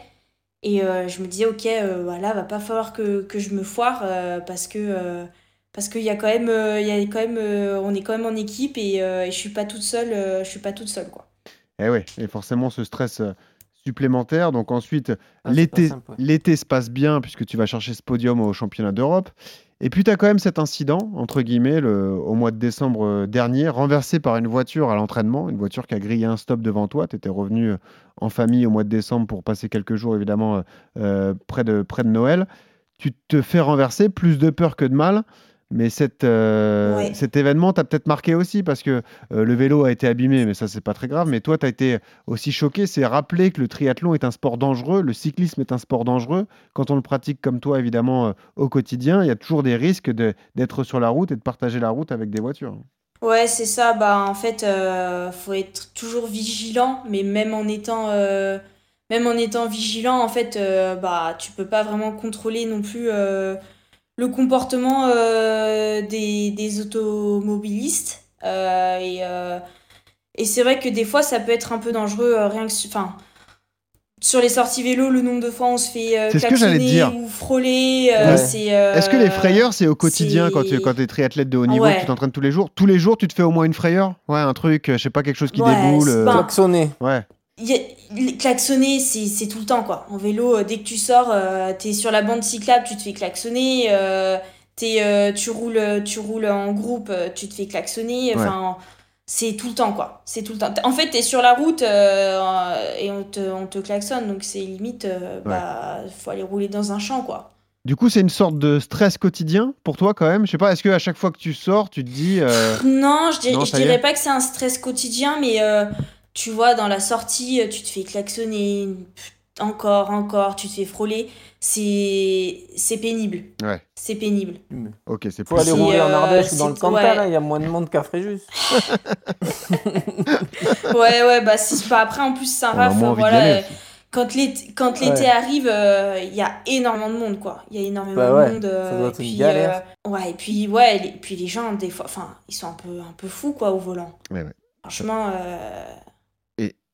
et euh, je me disais ok euh, voilà va pas falloir que, que je me foire euh, parce que euh, parce qu'il y a quand même euh, il y a quand même euh, on est quand même en équipe et, euh, et je suis pas toute seule euh, je suis pas toute seule quoi. Et oui, et forcément ce stress supplémentaire. Donc ensuite, Ah, l'été, ouais. l'été se passe bien puisque tu vas chercher ce podium au championnat d'Europe. Et puis tu as quand même cet incident, entre guillemets, le- au mois de décembre euh, dernier, renversé par une voiture à l'entraînement, une voiture qui a grillé un stop devant toi. Tu étais revenu euh, en famille au mois de décembre pour passer quelques jours, évidemment, euh, près, de, près de Noël. Tu te fais renverser, plus de peur que de mal. Mais cette, euh, Ouais. cet événement t'a peut-être marqué aussi parce que euh, le vélo a été abîmé, mais ça, c'est pas très grave. Mais toi, tu as été aussi choqué, c'est rappeler que le triathlon est un sport dangereux, le cyclisme est un sport dangereux. Quand on le pratique comme toi, évidemment, euh, au quotidien, il y a toujours des risques de- d'être sur la route et de partager la route avec des voitures. Ouais, c'est ça. Bah, en fait, faut être toujours vigilant, mais même en étant, même en étant vigilant, en fait, bah, tu peux pas vraiment contrôler non plus le comportement euh, des, des automobilistes. Euh, et euh, et c'est vrai que des fois, ça peut être un peu dangereux, euh, rien que, enfin, sur les sorties vélo, le nombre de fois on se fait euh, klaxonner dire. ou frôler, euh, Ouais. euh, Est-ce que les frayeurs, c'est au quotidien quand tu quand es triathlète de haut niveau, Ouais. tu t'entraînes tous les jours? Tous les jours, tu te fais au moins une frayeur? Ouais, un truc, je sais pas, quelque chose qui Ouais, déboule. euh, Klaxonner. Ouais, klaxonner, c'est tout le temps, quoi. En vélo, euh, dès que tu sors, euh, t'es sur la bande cyclable, tu te fais klaxonner. euh, euh, tu, roules, tu roules en groupe, euh, tu te fais klaxonner. Enfin, c'est tout le temps, quoi. C'est tout le temps. En fait, t'es sur la route euh, et on te, on te klaxonne, donc c'est limite, euh, bah, faut aller rouler dans un champ, quoi. Du coup, c'est une sorte de stress quotidien pour toi quand même? Je sais pas, est-ce que à chaque fois que tu sors, tu te dis euh, Non, je, dirais- Non, je dirais pas que c'est un stress quotidien, mais euh, tu vois, dans la sortie, euh, tu te fais klaxonner encore, encore, tu te fais frôler. C'est c'est pénible. Ouais. C'est pénible. Ok, c'est plus. aller rouler en euh, Ardèche ou dans le Cantal, ouais. là, il y a moins de monde qu'à Fréjus. Ouais, ouais, bah, c'est pas après, en plus, Saint-Raph, voilà. euh. Quand l'été, quand l'été Ouais. arrive, euh, il y a énormément de monde, quoi. Il y a énormément Bah ouais, de monde. euh, ça doit et être une puis, galère. euh, ouais, et puis, ouais, les, puis les gens, des fois, enfin, ils sont un peu, un peu fous, quoi, au volant. Ouais, ouais. Franchement, euh,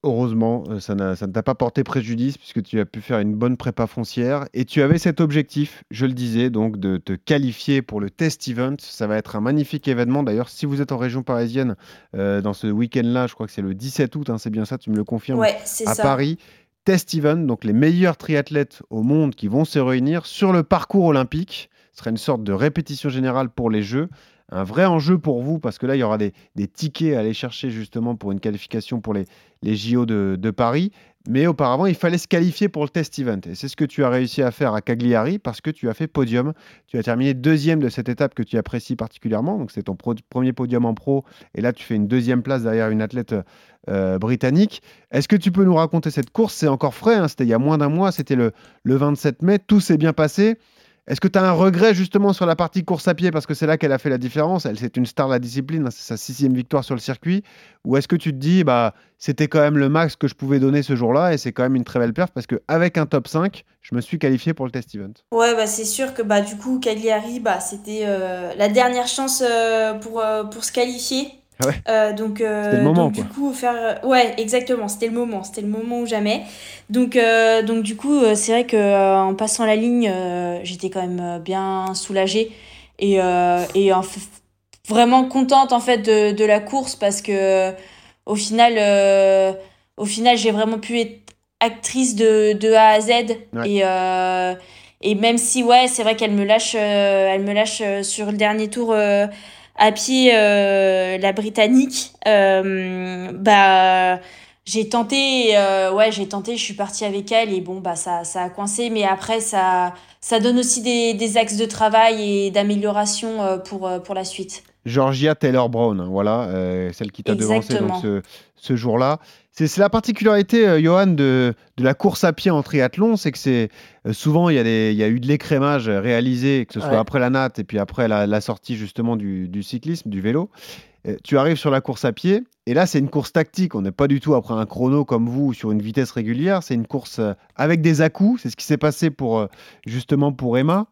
heureusement, euh, ça n'a- ça ne t'a pas porté préjudice puisque tu as pu faire une bonne prépa foncière et tu avais cet objectif, je le disais, donc de te qualifier pour le test event. Ça va être un magnifique événement. D'ailleurs, si vous êtes en région parisienne euh, dans ce week-end-là, je crois que c'est le 17 août, hein, c'est bien ça, tu me le confirmes, ouais, à ça. Paris. Test event, donc les meilleurs triathlètes au monde qui vont se réunir sur le parcours olympique. Ce sera une sorte de répétition générale pour les Jeux. Un vrai enjeu pour vous parce que là, il y aura des, des tickets à aller chercher justement pour une qualification pour les, les JO de, de Paris. Mais auparavant, il fallait se qualifier pour le test event. Et c'est ce que tu as réussi à faire à Cagliari parce que tu as fait podium. Tu as terminé deuxième de cette étape que tu apprécies particulièrement. Donc, c'est ton premier podium en pro. Et là, tu fais une deuxième place derrière une athlète euh, britannique. Est-ce que tu peux nous raconter cette course? C'est encore frais. Hein. c'était il y a moins d'un mois. C'était le, le 27 mai. Tout s'est bien passé. Est-ce que tu as un regret justement sur la partie course à pied? Parce que c'est là qu'elle a fait la différence Elle, c'est une star de la discipline, hein, c'est sa sixième victoire sur le circuit. Ou est-ce que tu te dis, bah, c'était quand même le max que je pouvais donner ce jour-là et c'est quand même une très belle perf parce qu'avec un top 5, je me suis qualifié pour le test event Ouais, bah, c'est sûr que bah, du coup, Cagliari, bah, c'était euh, la dernière chance euh, pour, euh, pour se qualifier. Ah euh, donc, euh, le moment, du coup, faire. Ouais, exactement, c'était le moment, c'était le moment ou jamais. Donc, euh, donc du coup, c'est vrai que en passant la ligne, j'étais quand même bien soulagée et, et vraiment contente en fait de, de, la course parce que au final, au final, j'ai vraiment pu être actrice de, de A à Z et et même si ouais, c'est vrai qu'elle me lâche, elle me lâche sur le dernier tour à pied euh, la britannique, euh, bah j'ai tenté, euh, ouais, j'ai tenté, je suis partie avec elle et bon, bah ça, ça a coincé, mais après ça, ça donne aussi des, des axes de travail et d'amélioration pour, pour la suite. Georgia Taylor Brown, hein, voilà, celle qui t'a devancé donc, ce, ce jour-là. C'est la particularité, euh, Johan, de, la course à pied en triathlon, c'est que c'est euh, souvent il y, a il y a eu de l'écrémage réalisé, que ce soit après la natte et puis après la, sortie justement du, cyclisme, du vélo. Euh, tu arrives sur la course à pied et là c'est une course tactique. On n'est pas du tout après un chrono comme vous sur une vitesse régulière. C'est une course avec des à-coups. C'est ce qui s'est passé pour justement pour Emma.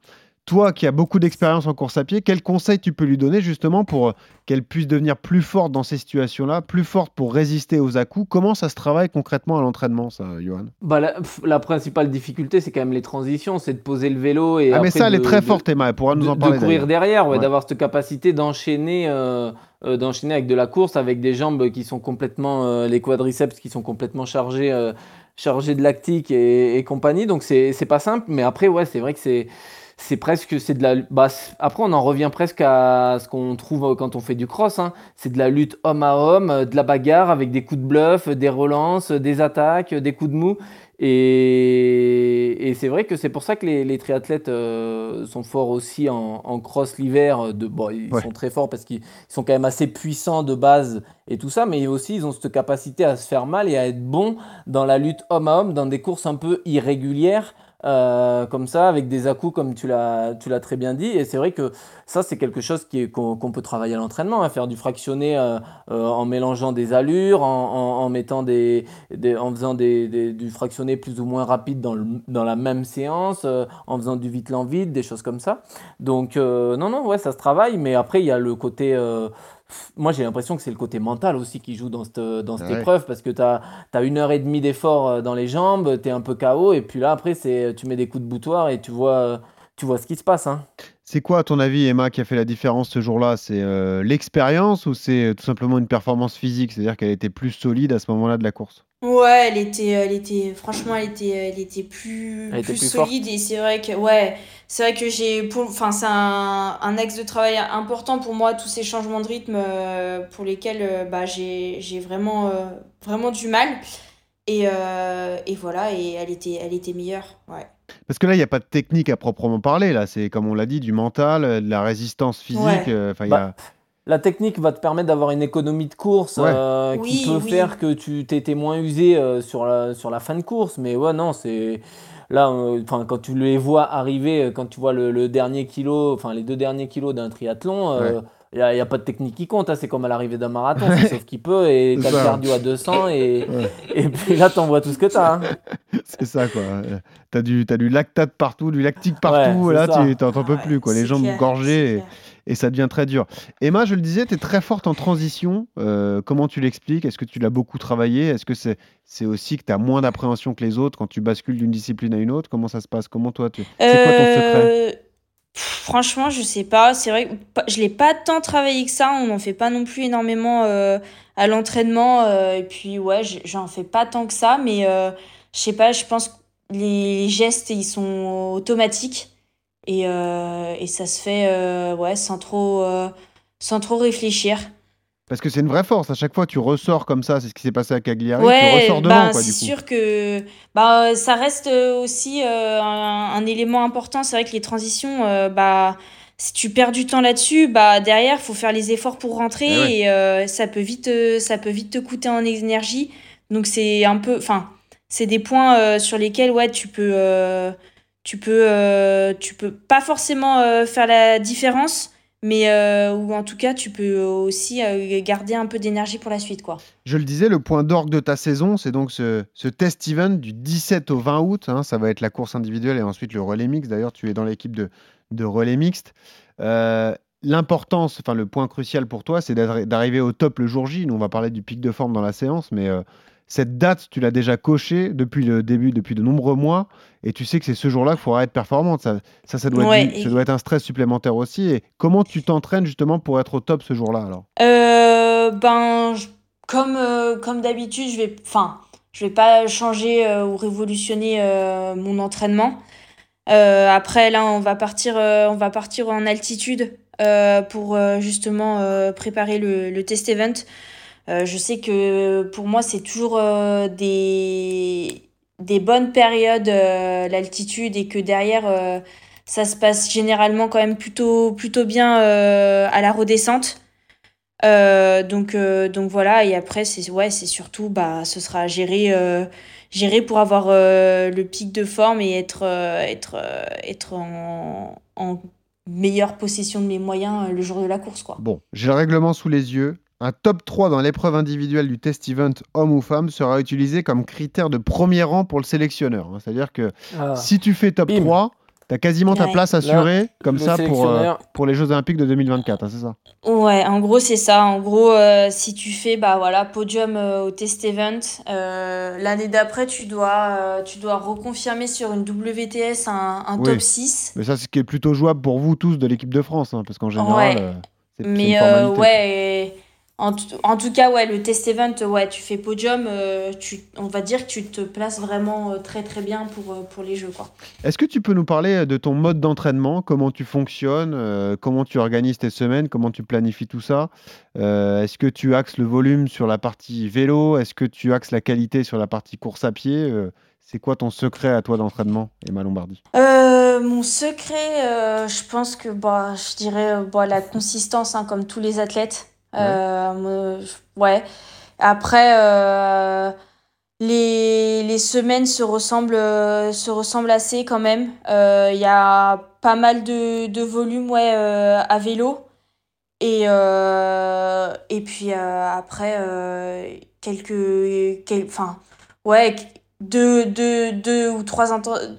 Toi qui as beaucoup d'expérience en course à pied, quel conseil tu peux lui donner justement pour euh, qu'elle puisse devenir plus forte dans ces situations-là, plus forte pour résister aux à-coups Comment ça se travaille concrètement à l'entraînement, ça, Johan? Bah, la, principale difficulté, c'est quand même les transitions, c'est de poser le vélo et. Ah, mais ça, elle est très forte, Emma, elle pourra nous en parler. De courir derrière, ouais, d'avoir cette capacité d'enchaîner. Euh, euh, d'enchaîner avec de la course, avec des jambes qui sont complètement, les quadriceps qui sont complètement chargés, chargés de lactique et, et compagnie. Donc c'est pas simple, mais après ouais, c'est vrai que c'est c'est presque c'est de la bah, après on en revient presque à ce qu'on trouve quand on fait du cross hein. c'est de la lutte homme à homme euh, de la bagarre avec des coups de bluff des relances des attaques des coups de mou. Et, et c'est vrai que c'est pour ça que les, les triathlètes euh, sont forts aussi en, en cross l'hiver de bon, ils sont très forts parce qu'ils sont quand même assez puissants de base et tout ça mais aussi ils ont cette capacité à se faire mal et à être bons dans la lutte homme à homme dans des courses un peu irrégulières euh, comme ça, avec des à comme tu l'as, très bien dit. Et c'est vrai que ça, c'est quelque chose qui est, qu'on, peut travailler à l'entraînement, hein, faire du fractionné euh, euh, en mélangeant des allures, en, mettant des, en faisant des, du fractionné plus ou moins rapide dans, le, dans la même séance, en faisant du vite lent vite, des choses comme ça. Donc, non, non, ouais, ça se travaille, mais après, il y a le côté moi j'ai l'impression que c'est le côté mental aussi qui joue dans cette, dans cette épreuve parce que tu as, as, une heure et demie d'effort euh, dans les jambes, tu es un peu KO et puis là après c'est tu mets des coups de boutoir et tu vois, tu vois ce qui se passe. Hein. C'est quoi à ton avis Emma qui a fait la différence ce jour-là? C'est euh, l'expérience ou c'est euh, tout simplement une performance physique? C'est-à-dire qu'elle était plus solide à ce moment-là de la course? Ouais, elle était, elle était, franchement, elle était, elle était plus, plus, solide et c'est vrai que, ouais, c'est vrai que j'ai, enfin, c'est un, un axe de travail important pour moi, tous ces changements de rythme euh, pour lesquels, euh, bah, j'ai, j'ai vraiment, euh, vraiment du mal. Et, et voilà, et elle était, elle était meilleure, ouais. Parce que là, il n'y a pas de technique à proprement parler, là, c'est comme on l'a dit, du mental, de la résistance physique, enfin, il y a... Bah, la technique va te permettre d'avoir une économie de course euh, qui peut faire que tu t'étais moins usé euh, sur, la, sur la fin de course. Mais ouais, non, c'est. Là, euh, enfin quand tu les vois arriver, quand tu vois le, dernier kilo, enfin les deux derniers kilos d'un triathlon, il n'y a, pas de technique qui compte. Hein. c'est comme à l'arrivée d'un marathon, sauf qu'il peut, et tu as le cardio à 200, et, et puis là, tu envoies tout ce que tu as. Hein. C'est ça, quoi. Tu as, du, as du lactate partout, du lactique partout, là, tu n'en peux plus, quoi. Les jambes gorgées et ça devient très dur. Emma, je le disais, tu es très forte en transition. Euh, comment tu l'expliques? Est-ce que tu l'as beaucoup travaillé? Est-ce que c'est aussi que tu as moins d'appréhension que les autres quand tu bascules d'une discipline à une autre? Comment ça se passe? Comment toi, tu... c'est quoi ton secret? Euh, Franchement, je sais pas. C'est vrai que je l'ai pas tant travaillé que ça. On n'en fait pas non plus énormément euh, à l'entraînement. et puis, ouais, j'en fais pas tant que ça. Mais je sais pas, je pense que les gestes, ils sont automatiques. Et, euh, et ça se fait euh, ouais, sans, trop, euh, sans trop réfléchir. Parce que c'est une vraie force. À chaque fois, tu ressors comme ça. C'est ce qui s'est passé à Cagliari. Ouais, tu ressors devant, bah, quoi, c'est du coup. sûr que bah, ça reste aussi euh, un, un élément important. C'est vrai que les transitions, euh, bah, si tu perds du temps là-dessus, bah, derrière, faut faire les efforts pour rentrer Eh ouais. et euh, ça peut vite, ça peut vite te coûter en énergie. Donc c'est un peu, enfin, c'est des points sur lesquels ouais, tu peux, tu peux, euh, tu peux pas forcément euh, faire la différence, mais euh, ou en tout cas, tu peux aussi garder un peu d'énergie pour la suite, quoi. Je le disais, le point d'orgue de ta saison, c'est donc ce, ce test event du 17 au 20 août. hein. ça va être la course individuelle et ensuite le relais mixte. D'ailleurs, tu es dans l'équipe de, de relais mixte. L'importance, enfin le point crucial pour toi, c'est d'arri- d'arriver au top le jour J. Nous, on va parler du pic de forme dans la séance, mais cette date, tu l'as déjà cochée depuis le début, depuis de nombreux mois, et tu sais que c'est ce jour-là qu'il faudra être performante. Ça, ça, ça doit, Ouais, être, du- et- ça doit être un stress supplémentaire aussi. Et comment tu t'entraînes justement pour être au top ce jour-là alors? Euh, ben, je- comme, euh, comme d'habitude, je vais, enfin, je vais pas changer euh, ou révolutionner mon entraînement. Après, là, on va partir, on va partir en altitude pour justement préparer le, le test event. Euh, je sais que pour moi, c'est toujours euh, des, des bonnes périodes, euh, l'altitude, et que derrière, ça se passe généralement quand même plutôt, plutôt bien à la redescente. Donc, donc voilà, et après, c'est ouais, surtout, bah, ce sera géré, géré pour avoir le pic de forme et être, être, être en, en meilleure possession de mes moyens le jour de la course, quoi. Bon, j'ai le règlement sous les yeux. Un top 3 dans l'épreuve individuelle du test event homme ou femme sera utilisé comme critère de premier rang pour le sélectionneur. hein. C'est-à-dire que Ah. si tu fais top Bim. 3, tu as quasiment ta Ouais. place assurée comme ça pour, euh, pour les Jeux Olympiques de 2024, hein, c'est ça? Ouais, en gros, c'est ça. En gros, euh, si tu fais bah, voilà, podium euh, au test event, euh, l'année d'après, tu dois, euh, tu dois reconfirmer sur une WTS un, un Oui. top 6. Mais ça, c'est ce qui est plutôt jouable pour vous tous de l'équipe de France, hein, parce qu'en général, Ouais. euh, Mais une euh, ouais, et en, tout- en tout cas, ouais, le test event, ouais, tu fais podium, euh, tu, on va dire que tu te places vraiment euh, très très bien pour, euh, pour les jeux. Est-ce que tu peux nous parler de ton mode d'entraînement, comment tu fonctionnes, comment tu organises tes semaines, comment tu planifies tout ça? Est-ce que tu axes le volume sur la partie vélo? Est-ce que tu axes la qualité sur la partie course à pied? C'est quoi ton secret à toi d'entraînement, Emma Lombardi? Euh, mon secret, euh, je pense que bah, je dirais bah, la consistance, hein, comme tous les athlètes. Euh, ouais. Après, euh, les, les semaines se ressemblent, euh, se ressemblent assez quand même. Euh, Il y a pas mal de, de volume ouais, euh, à vélo. Et, euh, et puis euh, après, euh, quelques, quel- enfin, ouais, deux, deux, deux ou trois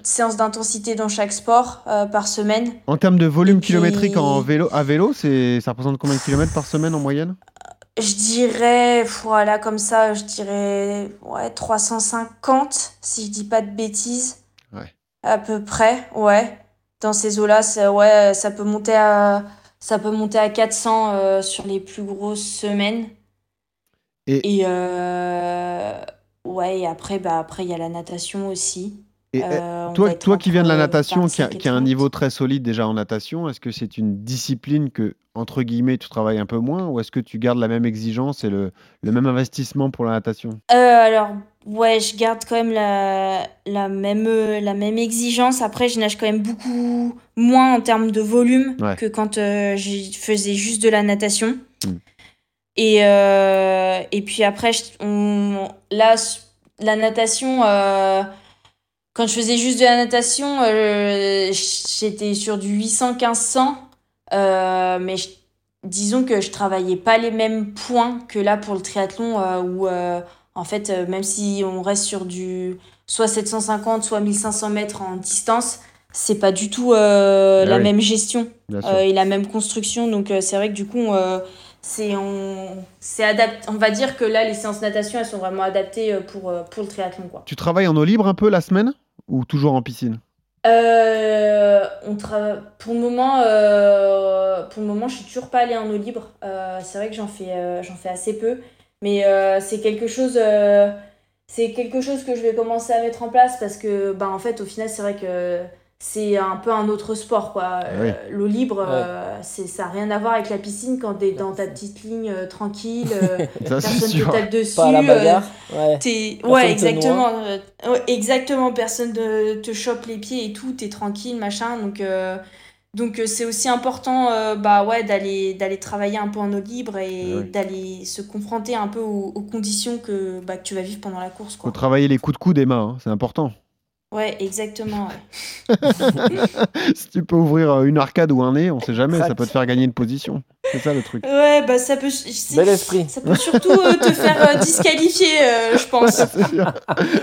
séances d'intensité dans chaque sport euh, par semaine. En termes de volume puis- kilométrique en vélo, à vélo, c'est ça représente combien de kilomètres par semaine en moyenne? Je dirais, voilà, comme ça, je dirais ouais, 350, si je dis pas de bêtises. Ouais. À peu près, ouais. Dans ces eaux-là, ça, ouais, ça peut monter à, ça peut monter à 400 euh, sur les plus grosses semaines. Et- Et, euh, ouais, et après, bah, après, il y a la natation aussi. Et Euh, on toi, toi qui viens de la natation, qui a, 25 et qui a un 30. niveau très solide déjà en natation, est-ce que c'est une discipline que, entre guillemets, tu travailles un peu moins ou est-ce que tu gardes la même exigence et le, le même investissement pour la natation? Euh, alors, ouais, je garde quand même la, la même, euh, la même exigence. Après, je nage quand même beaucoup moins en termes de volume Ouais. que quand euh, je faisais juste de la natation. Hmm. Et, euh, et puis après, je- on, là, la natation, euh, quand je faisais juste de la natation, euh, j'étais sur du 800-1500. Euh, mais je- disons que je travaillais pas les mêmes points que là pour le triathlon où en fait même si on reste sur du soit 750 soit 1500 mètres en distance c'est pas du tout euh, Ah la oui. même gestion euh, et la même construction donc euh, c'est vrai que du coup c'est on c'est adapté on va dire que là les séances natation elles sont vraiment adaptées euh, pour euh, pour le triathlon quoi. Tu travailles en eau libre un peu la semaine ou toujours en piscine? Euh, on tra- pour le moment, euh, pour le moment, je suis toujours pas allée en eau libre. Euh, c'est vrai que j'en fais, j'en fais assez peu, mais c'est quelque chose, c'est quelque chose que je vais commencer à mettre en place parce que, bah, en fait, au final, c'est vrai que c'est un peu un autre sport quoi. Ah oui. Euh, L'eau libre, Ouais. euh, c'est ça n'a rien à voir avec la piscine quand t'es dans ta petite ligne euh, tranquille, euh, Ça, personne te tape dessus. Pas à la euh, bagarre. Ouais. Exactement. euh, exactement, personne ne te chope les pieds et tout, t'es tranquille, machin. Donc, euh, donc euh, c'est aussi important euh, bah, ouais, d'aller, d'aller travailler un peu en eau libre et Ah oui. d'aller se confronter un peu aux, aux conditions que, bah, que tu vas vivre pendant la course. Faut Quoi. travailler les coups de coude, Emma, hein, c'est important. Ouais, exactement. ouais. si tu peux ouvrir euh, une arcade ou un nez, on sait jamais, ça peut te faire gagner une position. C'est ça le truc. Ouais, bah ça peut, Bel esprit. ça peut surtout euh, te faire euh, disqualifier, euh, je pense. C'est sûr.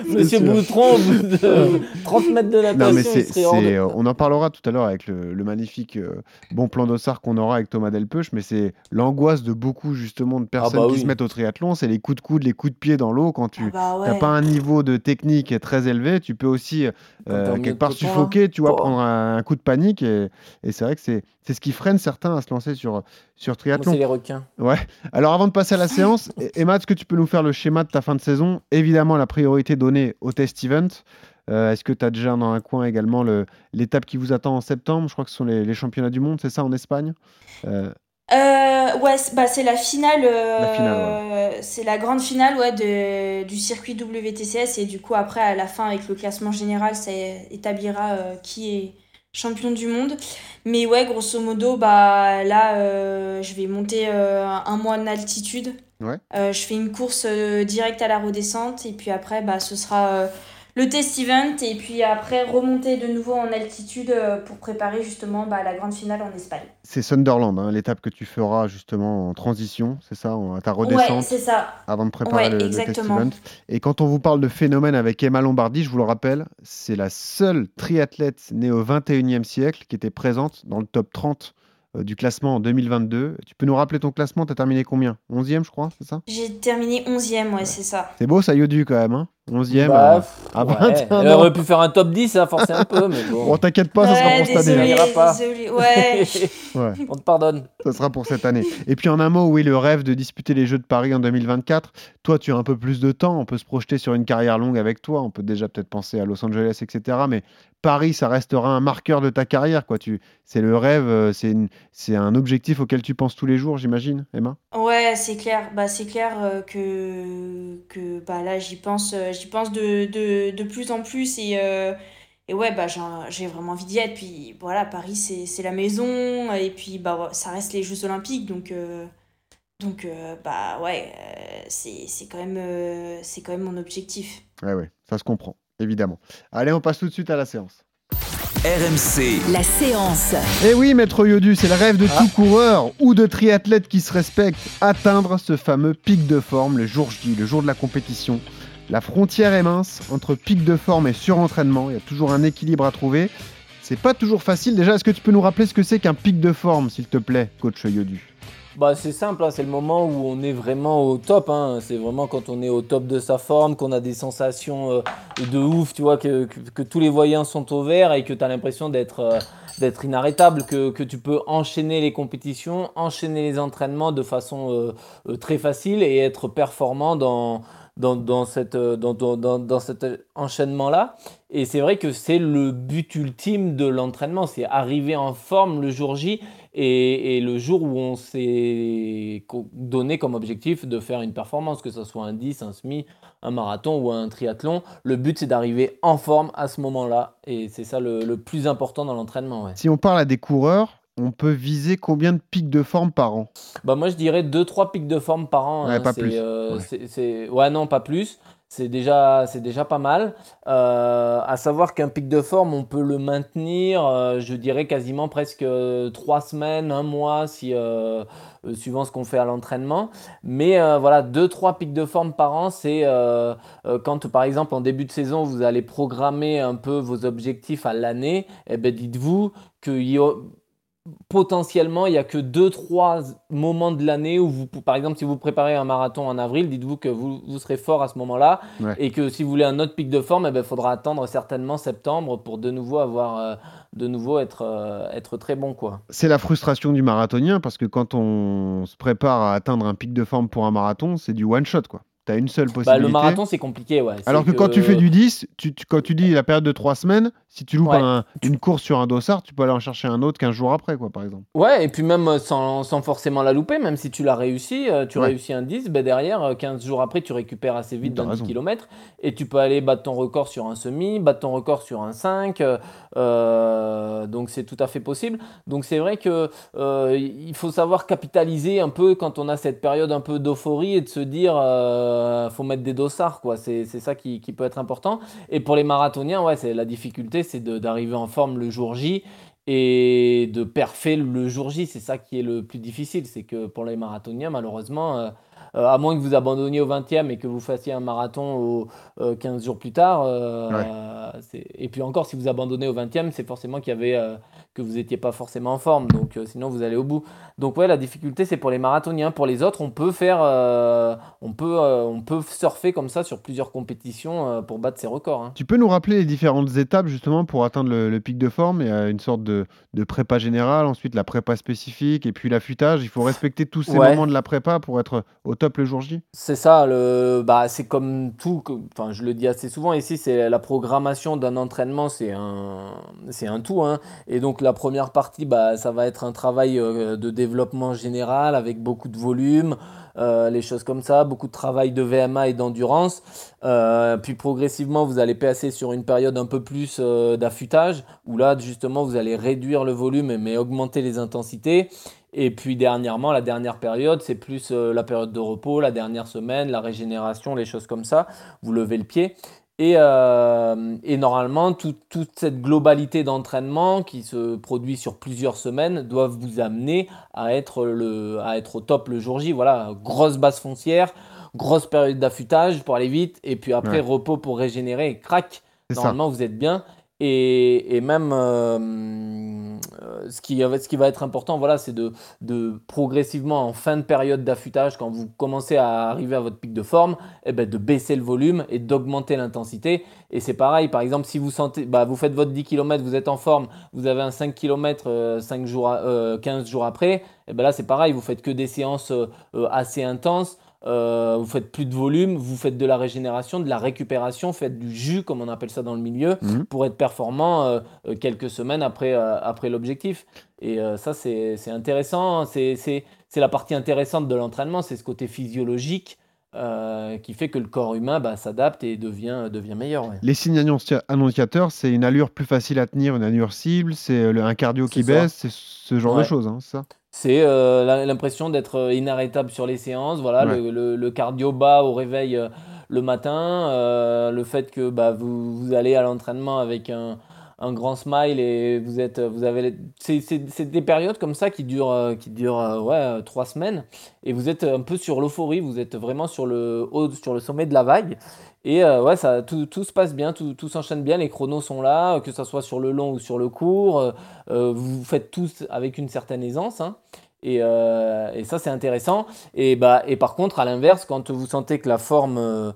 Monsieur sûr. Boutron, au bout de 30 mètres de natation, Non, mais c'est, euh, on en parlera tout à l'heure avec le, le magnifique euh, bon plan d'ossard qu'on aura avec Thomas Delpeuch, mais c'est l'angoisse de beaucoup justement de personnes bah qui oui. se mettent au triathlon, c'est les coups de coude, les coups de pied dans l'eau quand tu Ah bah n'as ouais. pas un niveau de technique très élevé, tu peux aussi euh, quelque part suffoquer, tu vois, Oh. prendre un, un coup de panique et, et c'est vrai que c'est, c'est ce qui freine certains à se lancer sur, sur triathlon. c'est les requins. Ouais. Alors avant de passer à la séance, E- Emma, est-ce que tu peux nous faire le schéma de ta fin de saison? Évidemment, la priorité donnée au test event. Euh, est-ce que tu as déjà dans un coin également le- l'étape qui vous attend en septembre? Je crois que ce sont les, les championnats du monde, c'est ça en Espagne? Euh, Euh, ouais, c'est- bah, c'est la finale. euh, La finale, C'est la grande finale ouais, de, du circuit WTCS. Et du coup, après, à la fin, avec le classement général, ça établira euh, qui est champion du monde. Mais ouais, grosso modo, bah, là, euh, je vais monter euh, un mois en altitude. Ouais. Euh, je fais une course directe à la redescente. Et puis après, bah, ce sera le test event. Et puis après, remonter de nouveau en altitude euh, pour préparer justement bah, la grande finale en Espagne. c'est Sunderland, hein, l'étape que tu feras justement en transition, c'est ça, à ta Ouais, redescente c'est ça. avant de préparer Ouais, le, le test event. Et quand on vous parle de phénomène avec Emma Lombardi, je vous le rappelle, c'est la seule triathlète née au 21e siècle qui était présente dans le top 30 euh, du classement en 2022. Tu peux nous rappeler ton classement? Tu as terminé combien? 11e, je crois, c'est ça? J'ai terminé 11ème, ouais, c'est ça. C'est beau ça, Yodu, quand même. Hein 11e. Bah, euh, à ouais. 21 Elle aurait pu faire un top 10, ça a forcé un peu, mais Bon, bon. t'inquiète pas, ça sera ouais, pour cette année. désolé, pas. désolé. Ouais. Ouais, On te pardonne. ça sera pour cette année. Et puis en un mot, oui, le rêve de disputer les Jeux de Paris en 2024. Toi, tu as un peu plus de temps. On peut se projeter sur une carrière longue avec toi. On peut déjà peut-être penser à Los Angeles, etc. Mais Paris, ça restera un marqueur de ta carrière. Quoi. Tu... C'est le rêve, euh, c'est une... c'est un objectif auquel tu penses tous les jours, j'imagine, Emma? Ouais, c'est clair. Bah, c'est clair euh, que, que bah, là, j'y pense, j'y pense de, de, de plus en plus. Et, euh, et ouais, bah, j'ai vraiment envie d'y être. Puis voilà, Paris, c'est, c'est la maison. Et puis, bah, ça reste les Jeux Olympiques. Donc, euh, donc euh, bah, ouais, euh, c'est, c'est quand même, euh, c'est quand même mon objectif. Ouais, ouais, ça se comprend, évidemment. Allez, on passe tout de suite à la séance. RMC, La séance. Et oui, maître Yodu, c'est le rêve de tout coureur ou de triathlète qui se respecte, atteindre ce fameux pic de forme le jour J, le jour de la compétition. La frontière est mince entre pic de forme et surentraînement, il y a toujours un équilibre à trouver. C'est pas toujours facile. Déjà, est-ce que tu peux nous rappeler ce que c'est qu'un pic de forme, s'il te plaît, coach Yodu? Bah, c'est simple, hein, c'est le moment où on est vraiment au top. hein. C'est vraiment quand on est au top de sa forme, qu'on a des sensations euh, de ouf, tu vois, que, tous les voyants sont au vert et que tu as l'impression d'être euh, inarrêtable, que, tu peux enchaîner les compétitions, enchaîner les entraînements de façon euh, très facile et être performant dans, dans, dans, cette, euh, dans, dans, dans, cet enchaînement-là. Et c'est vrai que c'est le but ultime de l'entraînement, c'est arriver en forme le jour J et, et le jour où on s'est donné comme objectif de faire une performance, que ce soit un 10, un semi, un marathon ou un triathlon, le but c'est d'arriver en forme à ce moment-là. Et c'est ça le, le plus important dans l'entraînement. Si on parle à des coureurs, on peut viser combien de pics de forme par an? Bah moi je dirais 2-3 pics de forme par an. Ouais, hein. pas plus. euh, Ouais. non, pas plus. C'est déjà, c'est déjà pas mal. Euh, à savoir qu'un pic de forme, on peut le maintenir, euh, je dirais quasiment presque 3 semaines, un mois, si, euh, euh, suivant ce qu'on fait à l'entraînement. Mais euh, voilà, 2-3 pics de forme par an, c'est euh, euh, quand par exemple en début de saison, vous allez programmer un peu vos objectifs à l'année, eh ben, dites-vous qu'il y a potentiellement, il n'y a que 2-3 moments de l'année où vous, par exemple, si vous préparez un marathon en avril, dites-vous que vous, vous serez fort à ce moment-là Ouais. et que si vous voulez un autre pic de forme, il faudra attendre certainement septembre pour de nouveau avoir, euh, de nouveau être, euh, être très bon, quoi. C'est la frustration du marathonien parce que quand on se prépare à atteindre un pic de forme pour un marathon, c'est du one shot quoi. tu as une seule Bah, possibilité. le marathon, c'est compliqué, ouais. Alors que, quand tu fais du 10, tu, tu- quand tu dis la période de 3 semaines, si tu loupes Ouais. un- une course sur un dossard, tu peux aller en chercher un autre 15 jours après, quoi, par exemple. Ouais, et puis même euh, sans, sans forcément la louper, même si tu l'as réussi, euh, tu Ouais. réussis un 10, ben derrière, euh, 15 jours après, tu récupères assez vite dans 10 raison. km et tu peux aller battre ton record sur un semi, battre ton record sur un 5. euh, euh, donc c'est tout à fait possible. Donc c'est vrai que euh, il faut savoir capitaliser un peu quand on a cette période un peu d'euphorie et de se dire euh, faut mettre des dossards, quoi. C'est c'est ça qui, qui peut être important. Et pour les marathoniens, ouais, c'est la difficulté, c'est d'arriver en forme le jour J et de perfer le jour J. C'est ça qui est le plus difficile. C'est que pour les marathoniens, malheureusement, euh, à moins que vous abandonniez au 20e et que vous fassiez un marathon au, euh, 15 jours plus tard, euh, Ouais. euh, et puis encore, si vous abandonnez au 20e, c'est forcément qu'il y avait, euh, que vous n'étiez pas forcément en forme. Donc euh, sinon, vous allez au bout. Donc ouais, la difficulté, c'est pour les marathoniens. Pour les autres, on peut faire, euh, on, peut, euh, on peut surfer comme ça sur plusieurs compétitions euh, pour battre ses records. hein. Tu peux nous rappeler les différentes étapes, justement, pour atteindre le, le pic de forme? Il y a une sorte de, de prépa générale, ensuite la prépa spécifique, et puis l'affûtage. Il faut respecter tous ces Ouais. moments de la prépa pour être au le jour J? C'est ça, le, bah, c'est comme tout, enfin, je le dis assez souvent ici, c'est la programmation d'un entraînement, c'est un, c'est un tout. hein. Et donc la première partie, bah, ça va être un travail euh, de développement général avec beaucoup de volume, euh, les choses comme ça, beaucoup de travail de VMA et d'endurance. Euh, puis progressivement, vous allez passer sur une période un peu plus d'affûtage, où là, justement, vous allez réduire le volume mais augmenter les intensités. Et puis dernièrement, la dernière période, c'est plus euh, la période de repos, la dernière semaine, la régénération, les choses comme ça. Vous levez le pied. Et, euh, et normalement, tout- toute cette globalité d'entraînement qui se produit sur plusieurs semaines doivent vous amener à être, le, à être au top le jour J. Voilà, grosse base foncière, grosse période d'affûtage pour aller vite, et puis après Ouais. repos pour régénérer, et crac, ça. normalement vous êtes bien. Et, et même euh, euh, ce, qui, va être important, voilà, c'est de, progressivement en fin de période d'affûtage, quand vous commencez à arriver à votre pic de forme, eh ben, de baisser le volume et d'augmenter l'intensité. Et c'est pareil, par exemple, si vous sentez, bah, vous faites votre 10 km, vous êtes en forme, vous avez un 5 km 5 jours, à- euh, 15 jours après, et ben là c'est pareil, vous faites que des séances euh, euh, assez intenses. Euh, vous faites plus de volume, vous faites de la régénération, de la récupération, faites du jus, comme on appelle ça dans le milieu, Mhm. pour être performant euh, euh, quelques semaines après, euh, après l'objectif. Et ça, c'est intéressant. C'est c'est- la partie intéressante de l'entraînement, c'est ce côté physiologique qui fait que le corps humain bah, s'adapte et devient, devient meilleur. ouais. Les signes annonci- annonciateurs, c'est une allure plus facile à tenir, une allure cible, c'est un cardio qui ça. baisse, c'est ce genre de choses, hein, c'est ça? C'est euh, l'impression d'être euh, inarrêtable sur les séances. Voilà, Ouais. le, le- le cardio bas au réveil euh, le matin, euh, le fait que bah, vous, vous allez à l'entraînement avec un, un grand smile et vous êtes, vous avez, c'est, des périodes comme ça qui durent, qui durent ouais, trois semaines et vous êtes un peu sur l'euphorie, vous êtes vraiment sur le haut, sur le sommet de la vague. Et euh, ouais, ça, tout, tout se passe bien, tout, tout s'enchaîne bien, les chronos sont là, euh, que ça soit sur le long ou sur le court. euh, vous faites tous avec une certaine aisance. hein. Et, et ça, c'est intéressant. Et, bah, et par contre, à l'inverse, quand vous sentez que la forme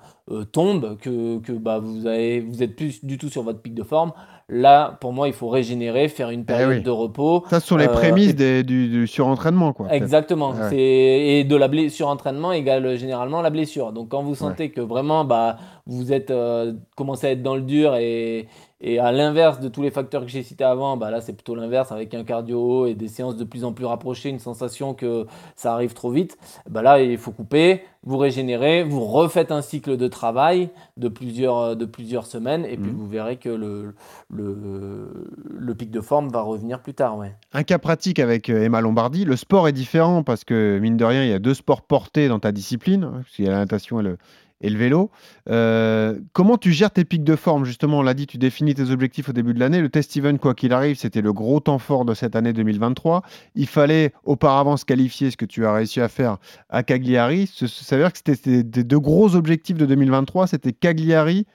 tombe, que, que bah, vous, avez, vous êtes plus du tout sur votre pic de forme, là, pour moi, il faut régénérer, faire une période Eh oui. de repos. Ça, ce sont les Euh, prémices et- des- du, du surentraînement, quoi. Exactement. Ouais. Et de la blé surentraînement égale euh, généralement la blessure. Donc quand vous sentez que vraiment bah vous êtes euh, commencé à être dans le dur et, et à l'inverse de tous les facteurs que j'ai cités avant, bah là c'est plutôt l'inverse avec un cardio haut et des séances de plus en plus rapprochées, une sensation que ça arrive trop vite. Bah là il faut couper, vous régénérez, vous refaites un cycle de travail de plusieurs euh, de plusieurs semaines et puis Mhm. vous verrez que le, le le pic de forme va revenir plus tard, ouais. Un cas pratique avec euh, Emma Lombardi, le sport est différent parce que, mine de rien, il y a deux sports portés dans ta discipline, hein, parce qu'il y a la natation et le, et le vélo. Euh, comment tu gères tes pics de forme Justement, on l'a dit, tu définis tes objectifs au début de l'année. Le test event, quoi qu'il arrive, c'était le gros temps fort de cette année 2023. Il fallait auparavant se qualifier, ce que tu as réussi à faire à Cagliari. Ça veut dire que c'était des deux gros objectifs de 2023, c'était Cagliari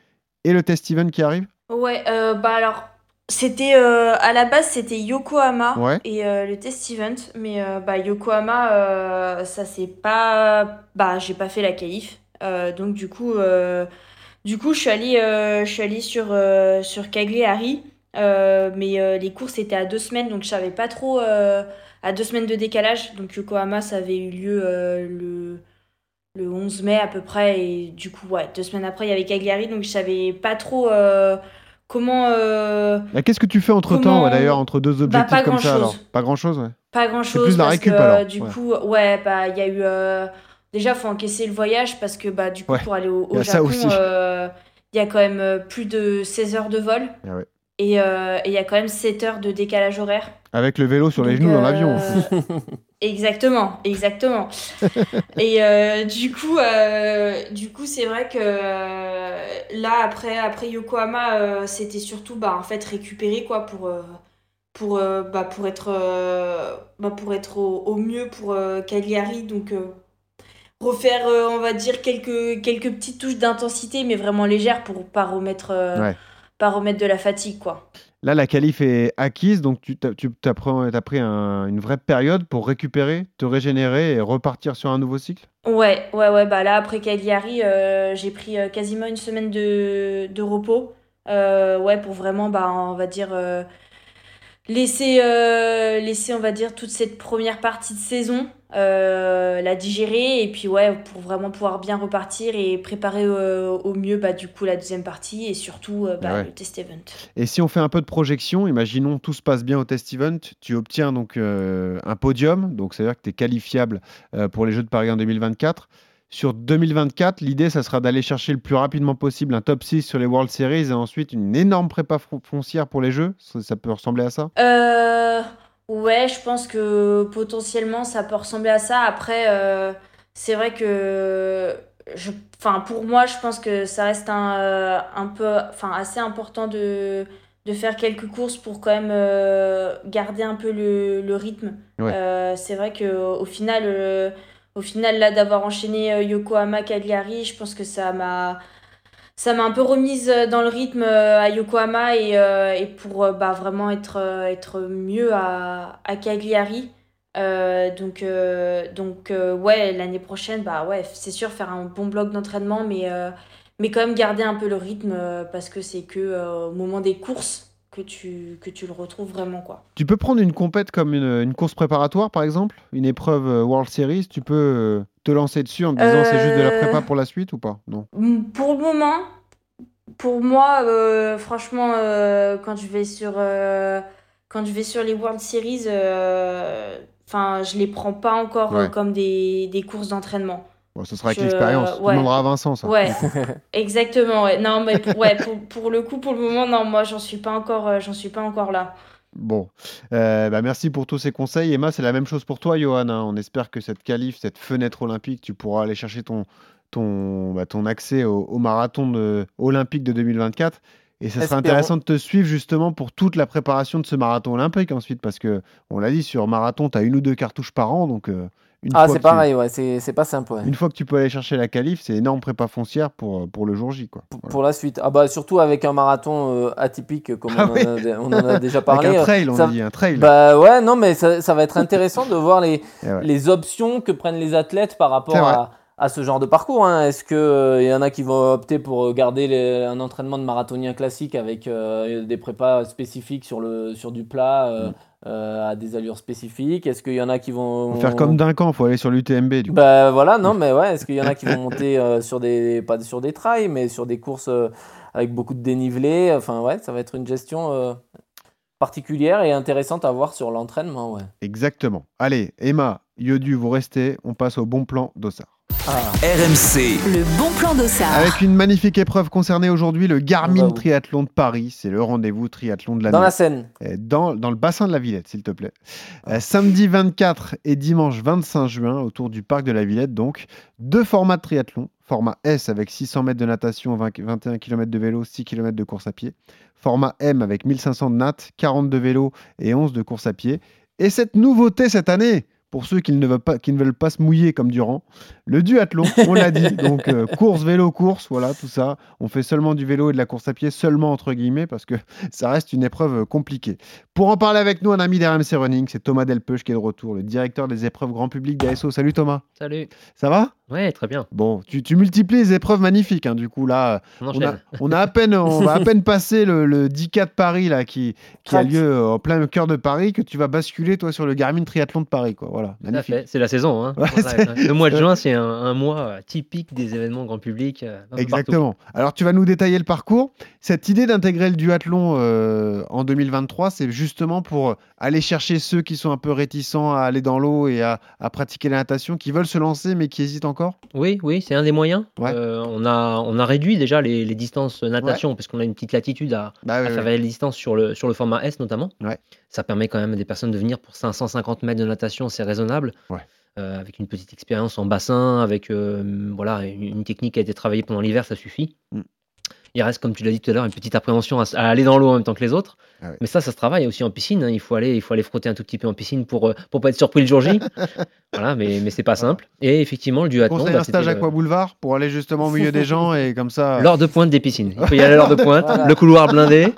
et le test event qui arrive? Ouais, euh, bah alors, c'était euh, à la base c'était Yokohama Ouais. et euh, le test event, mais euh, bah Yokohama, ça c'est pas, bah j'ai pas fait la qualif, donc du coup, euh, du coup je suis allée, euh, je suis allée sur euh, sur Cagliari, euh, mais euh, les courses étaient à deux semaines, donc je savais pas trop, euh, à deux semaines de décalage, donc Yokohama ça avait eu lieu euh, le le 11 mai à peu près. Et du coup, ouais, deux semaines après, il y avait Cagliari, donc je savais pas trop euh, comment. euh, Ah, Qu'est-ce que tu fais entre temps, Comment- d'ailleurs, entre deux objectifs pas comme ça alors? Pas grand chose, ouais. Pas grand chose plus la parce récup, que alors, du ouais. coup, ouais, bah il y a eu. Déjà, faut encaisser le voyage parce que bah du coup, Ouais, pour aller au, Japon, euh, il y a quand même euh, plus de 16 heures de vol Ah ouais. et euh, et il y a quand même 7 heures de décalage horaire. Avec le vélo sur les genoux dans l'avion. Exactement, exactement. et du coup, du coup, c'est vrai que là, après, après Yokohama, c'était surtout, bah, en fait, récupérer quoi pour, pour, bah, pour être, bah, pour être au, au mieux pour Cagliari. Donc, refaire, euh, on va dire quelques, quelques petites touches d'intensité, mais vraiment légères pour pas remettre, euh, Ouais. pas remettre de la fatigue, quoi. Là, la qualif est acquise, donc tu t'as pris, t'as pris un- une vraie période pour récupérer, te régénérer et repartir sur un nouveau cycle? Ouais, ouais, ouais, bah là, après Cagliari, euh, j'ai pris quasiment une semaine de, de repos. Ouais, pour vraiment, bah, on va dire, laisser, euh, laisser, on va dire, toute cette première partie de saison, euh, la digérer, et puis, ouais, pour vraiment pouvoir bien repartir et préparer euh, au mieux, bah, du coup, la deuxième partie, et surtout, euh, bah, Ouais. le test event. Et si on fait un peu de projection, imaginons tout se passe bien au test event, tu obtiens donc un podium, donc c'est-à-dire que tu es qualifiable pour les Jeux de Paris en 2024. Sur 2024, l'idée, ça sera d'aller chercher le plus rapidement possible un top 6 sur les World Series et ensuite une énorme prépa foncière pour les Jeux. Ça, ça peut ressembler à ça? Ouais, je pense que potentiellement ça peut ressembler à ça. Après, euh, c'est vrai que, je, enfin, pour moi, je pense que ça reste un, euh, un peu, enfin, assez important de, de faire quelques courses pour quand même euh, garder un peu le, le rythme. Ouais. Euh, c'est vrai que au final, euh, au final là, d'avoir enchaîné euh, Yokohama, Cagliari, je pense que ça m'a ça m'a un peu remise euh, dans le rythme euh, à Yokohama et, euh, et pour bah, vraiment être, être mieux à, à Cagliari. Donc, donc ouais, l'année prochaine, bah ouais, c'est sûr, faire un bon bloc d'entraînement, mais, mais quand même garder un peu le rythme parce que c'est que au moment des courses que tu, que tu le retrouves vraiment, quoi. Tu peux prendre une compète comme une, une course préparatoire, par exemple, une épreuve euh, World Series, tu peux euh, te lancer dessus en te disant c'est juste de la Euh, prépa pour la suite ou pas? Non. Pour le moment, pour moi, euh, franchement, euh, quand je vais sur, euh, quand je vais sur les World Series, euh, enfin, je les prends pas encore euh, Ouais. comme des, des courses d'entraînement. Bon, ce sera avec Je- l'expérience. Tu ouais. demanderas à Vincent ça. Ouais, exactement. Ouais. Non, mais pour, ouais, pour, pour le coup, pour le moment, non, moi, j'en suis pas encore, euh, j'en suis pas encore là. Bon, Euh, bah merci pour tous ces conseils. Emma, c'est la même chose pour toi, Johan. hein. On espère que cette qualif, cette fenêtre olympique, tu pourras aller chercher ton, ton, bah, ton accès au, au marathon de- olympique de 2024. Et ce sera Espérons. intéressant de te suivre justement pour toute la préparation de ce marathon olympique ensuite, parce que on l'a dit, sur marathon, tu as une ou deux cartouches par an. Donc, euh, une, Ah, c'est tu- pareil, ouais, c'est pas simple. ouais. une fois que tu peux aller chercher la qualif, c'est énorme prépa foncière pour, pour le jour J. Quoi. Pour, Voilà. pour la suite. Ah bah surtout avec un marathon euh, atypique comme Ah on, oui. en a, on en a déjà Avec parlé. un euh, trail, on ça- dit, un trail. Bah ouais, non, mais ça, ça va être intéressant de voir les, Eh ouais. les options que prennent les athlètes par rapport à, à ce genre de parcours. hein. Est-ce qu'il y en a qui vont opter pour euh, garder les- un entraînement de marathonien classique avec euh, des prépas spécifiques sur, le, sur du plat euh, euh, à des allures spécifiques Est-ce qu'il y en a qui vont. Faire comme Duncan, faut aller sur l'UTMB. Du coup. Bah voilà, non, mais ouais, est-ce qu'il y en a qui vont monter euh, sur des, pas sur des trails, mais sur des courses euh, avec beaucoup de dénivelé? Enfin, ouais, ça va être une gestion particulière et intéressante à voir sur l'entraînement, ouais. Exactement. Allez, Emma, Yodu, vous restez. On passe au bon plan d'Ossard. RMC, Le bon plan d'Ossard. Avec une magnifique épreuve concernée aujourd'hui, le Garmin Ah bah oui. Triathlon de Paris. C'est le rendez-vous triathlon de l'année. Dans la scène. Euh, Dans, dans le bassin de la Villette, s'il te plaît. Euh, samedi 24 et dimanche 25 juin, autour du parc de la Villette, donc. Deux formats de triathlon. Format S avec 600 mètres de natation, 20 21 km de vélo, 6 km de course à pied. Format M avec 1500 de natte, 40 de vélo et 11 de course à pied. Et cette nouveauté cette année, pour ceux qui ne veulent pas, qui ne veulent pas se mouiller comme Durand, le duathlon, on l'a dit. Donc euh, course, vélo, course, voilà, tout ça. On fait seulement du vélo et de la course à pied, seulement entre guillemets, parce que ça reste une épreuve euh, compliquée. Pour en parler avec nous, un ami d'RMC Running, c'est Thomas Delpeuch qui est de retour, le directeur des épreuves grand public d'ASO. Salut Thomas, Salut. ça va? Ouais, très bien. Bon, tu, tu multiplies les épreuves magnifiques. hein, du coup, là, On on a, enchaîne. on a à peine, on va à peine passer le, le 10K de Paris là, qui, qui a lieu euh, en plein cœur de Paris, que tu vas basculer toi sur le Garmin Triathlon de Paris, quoi. Voilà, magnifique. C'est la saison. Hein. Ouais, Voilà, c'est- le mois de juin, c'est un, un mois euh, typique des événements grand public. euh, partout. Exactement. Alors, tu vas nous détailler le parcours. Cette idée d'intégrer le duathlon euh, en 2023, c'est justement pour aller chercher ceux qui sont un peu réticents à aller dans l'eau et à, à pratiquer la natation, qui veulent se lancer mais qui hésitent encore. Oui, oui, c'est un des moyens. Ouais. Euh, on, a, on a réduit déjà les, les distances natation, parce qu'on a une petite latitude à, Bah, ouais, ouais. varier les distances sur le, sur le format S notamment. Ouais. Ça permet quand même à des personnes de venir pour 550 mètres de natation, c'est raisonnable. Ouais. Euh, avec une petite expérience en bassin, avec euh, voilà, une, une technique qui a été travaillée pendant l'hiver, ça suffit. Mm. Il reste, comme tu l'as dit tout à l'heure, une petite appréhension à aller dans l'eau en même temps que les autres. Ah. Mais ça, ça se travaille aussi en piscine. hein. Il, faut aller, il faut aller frotter un tout petit peu en piscine pour ne pour pas être surpris le jour J. voilà, mais, mais c'est pas simple. Et effectivement, le duathlon, Conseille bah, un stage à le- Aqua Boulevard pour aller justement au milieu des gens et comme ça. L'heure de pointe des piscines. Il faut y aller à l'heure de pointe, Voilà. le couloir blindé.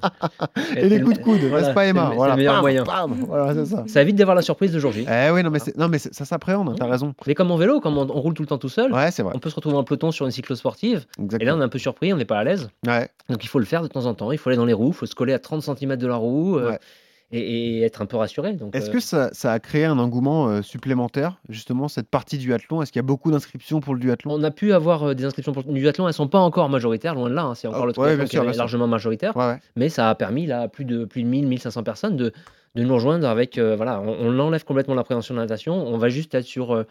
Et les coups de coude, Voilà, n'est-ce pas Emma Voilà, le meilleur pam, moyen. pam, voilà, c'est ça. Ça évite d'avoir la surprise le jour J. Eh oui, non, mais, non, mais ça s'appréhende, hein, t'as raison. Mais comme en vélo, comme on, on roule tout le temps tout seul, Ouais, c'est vrai. on peut se retrouver en peloton sur une cyclosportive. Et là, on est un peu surpris, on n'est pas à l'aise. Ouais. Donc il faut le faire de temps en temps. Il faut aller dans les roues, il faut se coller à 30 cm de la roue euh, Ouais. et, et être un peu rassuré. Est-ce euh, que ça, ça a créé un engouement euh, supplémentaire, justement, cette partie du duathlon Est-ce qu'il y a beaucoup d'inscriptions pour le duathlon on a pu avoir euh, des inscriptions pour le duathlon, elles sont pas encore majoritaires, loin de là. hein. C'est encore Ah, le ouais, triathlon bien qui est largement majoritaire. Ouais, ouais. mais ça a permis là plus de plus de 1000 1500 personnes de, de nous rejoindre avec voilà on, on enlève complètement l'appréhension de la natation on va juste être sur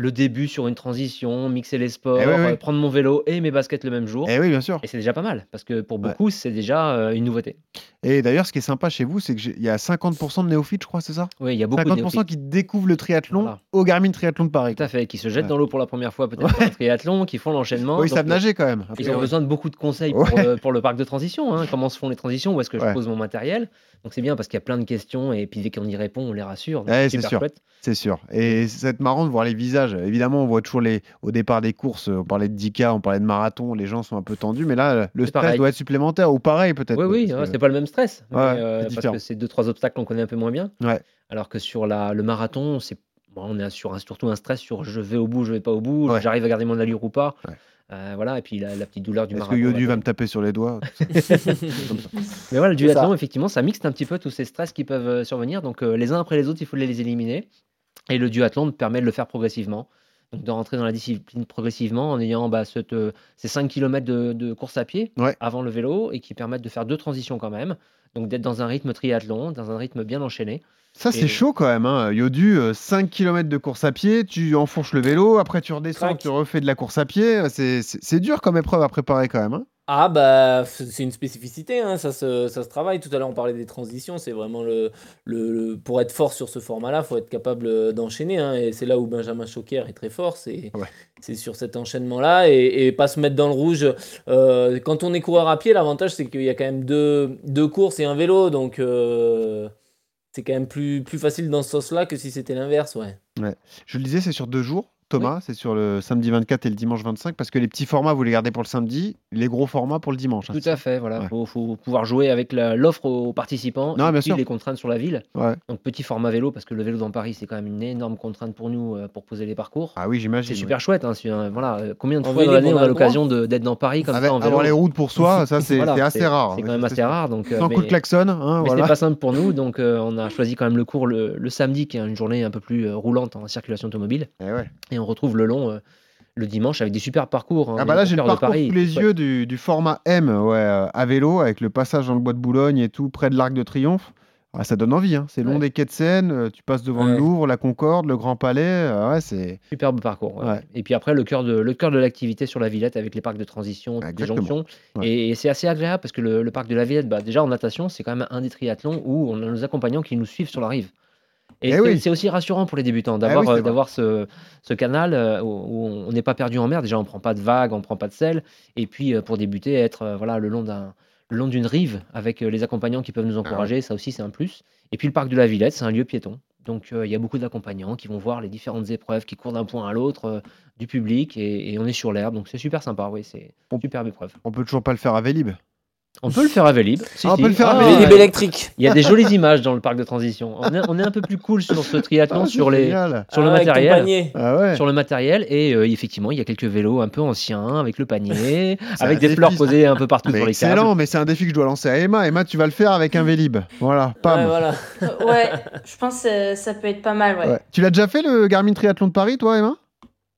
le début sur une transition mixer les sports Eh oui, oui. euh, prendre mon vélo et mes baskets le même jour Eh oui, bien sûr. et c'est déjà pas mal parce que pour Ouais. beaucoup c'est déjà euh, une nouveauté Et d'ailleurs, ce qui est sympa chez vous, c'est qu'il y a 50% de néophytes, je crois, c'est ça? Oui il y a beaucoup de 50% néophytes. qui découvrent le triathlon Voilà. au Garmin Triathlon de Paris. tout à fait qui se jettent Ouais. dans l'eau pour la première fois peut-être pour un triathlon qui font l'enchaînement ils savent euh, nager quand même. Ils ont besoin de beaucoup de conseils pour, Ouais. le, pour le parc de transition. hein. Comment se font les transitions? Où est-ce que je pose mon matériel? Donc c'est bien parce qu'il y a plein de questions et puis dès qu'on y répond, on les rassure. Ouais, c'est c'est sûr. C'est sûr. Et c'est marrant de voir les visages. Évidemment, on voit toujours les au départ des courses, on parlait de 10K, on parlait de marathon, les gens sont un peu tendus, mais là, le C'est stress pareil. doit être supplémentaire ou pareil peut-être. Oui, oui, parce ouais, que- c'est pas le même stress. mais, euh, c'est parce différent. que c'est deux, trois obstacles qu'on connaît un peu moins bien. Alors que sur la, le marathon, c'est on est sur un- surtout un stress sur je vais au bout, je vais pas au bout, j'arrive à garder mon allure ou pas. Euh, voilà, et puis la, la petite douleur du Est-ce marathon. que Yodu va me taper sur les doigts Mais voilà, le duathlon, effectivement, ça mixte un petit peu tous ces stress qui peuvent euh, survenir. Donc, euh, les uns après les autres, il faut les éliminer. Et le duathlon permet de le faire progressivement. Donc, de rentrer dans la discipline progressivement en ayant bah, cette, euh, ces 5 km de, de course à pied Ouais. avant le vélo et qui permettent de faire deux transitions quand même. Donc, d'être dans un rythme triathlon, dans un rythme bien enchaîné. Ça, c'est Et- chaud quand même. Hein. Yodu, 5 km de course à pied, tu enfourches le vélo, après tu redescends, Crac. tu refais de la course à pied. C'est- dur comme épreuve à préparer quand même. hein. Ah bah c'est une spécificité, hein, ça, se, ça se travaille. Tout à l'heure on parlait des transitions, c'est vraiment le, le, le- pour être fort sur ce format-là, faut être capable euh, d'enchaîner. hein, et c'est là où Benjamin Choquer est très fort, c'est Ouais. c'est sur cet enchaînement-là et, et pas se mettre dans le rouge. Euh, quand on est coureur à pied, l'avantage c'est qu'il y a quand même deux, deux courses et un vélo, donc euh, c'est quand même plus, plus facile dans ce sens-là que si c'était l'inverse, ouais. Je le disais, c'est sur deux jours. Thomas, c'est sur le samedi 24 et le dimanche 25, parce que les petits formats, vous les gardez pour le samedi, les gros formats pour le dimanche. hein, Tout à fait, voilà. Ouais. Faut, faut pouvoir jouer avec l'offre aux participants Non, et bien puis sûr. les contraintes sur la ville. Ouais. Donc, petit format vélo, parce que le vélo dans Paris, c'est quand même une énorme contrainte pour nous euh, pour poser les parcours. Ah oui, j'imagine. C'est ouais. super chouette. Hein, un- voilà, euh, combien de En fois dans l'année on a l'occasion d'être dans Paris comme Avec- ça en vélo avoir les routes pour soi, ça c'est Voilà, assez rare. C'est ouais, quand même assez rare. Donc, euh, Sans coup de mais- klaxon, hein, mais voilà. pas simple pour nous, donc on a choisi quand même le cours le, samedi, qui est une journée un peu plus roulante en circulation automobile, Eh ouais. Et on retrouve le long euh, le dimanche avec des super parcours. hein, Ah bah là j'ai le parcours Paris. sous les Ouais. yeux du, du format M ouais, euh, à vélo avec le passage dans le bois de Boulogne et tout près de l'Arc de Triomphe. Ah, ça donne envie, hein. c'est long Ouais. des quais de Seine, euh, tu passes devant le. Louvre, la Concorde, le Grand Palais, ouais c'est Superbe parcours. Et puis après, le cœur de, le cœur de l'activité sur la Villette avec les parcs de transition, les Exactement. jonctions. Et, et c'est assez agréable parce que le, le parc de la Villette, bah, déjà en natation, c'est quand même un des triathlons où on a nos accompagnants qui nous suivent sur la rive. Et Eh c'est oui. aussi rassurant pour les débutants Eh d'avoir oui, d'avoir ce, ce canal euh, où, on n'est pas perdu en mer. Déjà, on prend pas de vagues, on prend pas de sel. Et puis, euh, pour débuter, être voilà, le long d'un le long d'une rive avec les accompagnants qui peuvent nous encourager, ça aussi c'est un plus. Et puis le parc de la Villette, c'est un lieu piéton. Donc euh, il y a beaucoup d'accompagnants qui vont voir les différentes épreuves qui courent d'un point à l'autre euh, du public et, et on est sur l'herbe. Donc c'est super sympa, oui, c'est On- superbe épreuve. On peut toujours pas le faire à Vélib. On peut le faire à Vélib. Si, on si. peut le faire à Ah, Vélib. Électrique. Il y a des jolies images dans le parc de transition. On est, on est un peu plus cool sur ce triathlon, Ah, sur, les, génial. sur le Ah, matériel. Ah ouais. Sur le matériel, et euh, effectivement, il y a quelques vélos un peu anciens, avec le panier, avec des fleurs posées un peu partout Mais sur les excellent, câbles. mais c'est un défi que je dois lancer à Emma. Emma, tu vas le faire avec un Vélib. Voilà, pam. Ouais, voilà. Ouais, je pense que ça peut être pas mal, ouais. Ouais. Tu l'as déjà fait le Garmin Triathlon de Paris, toi, Emma?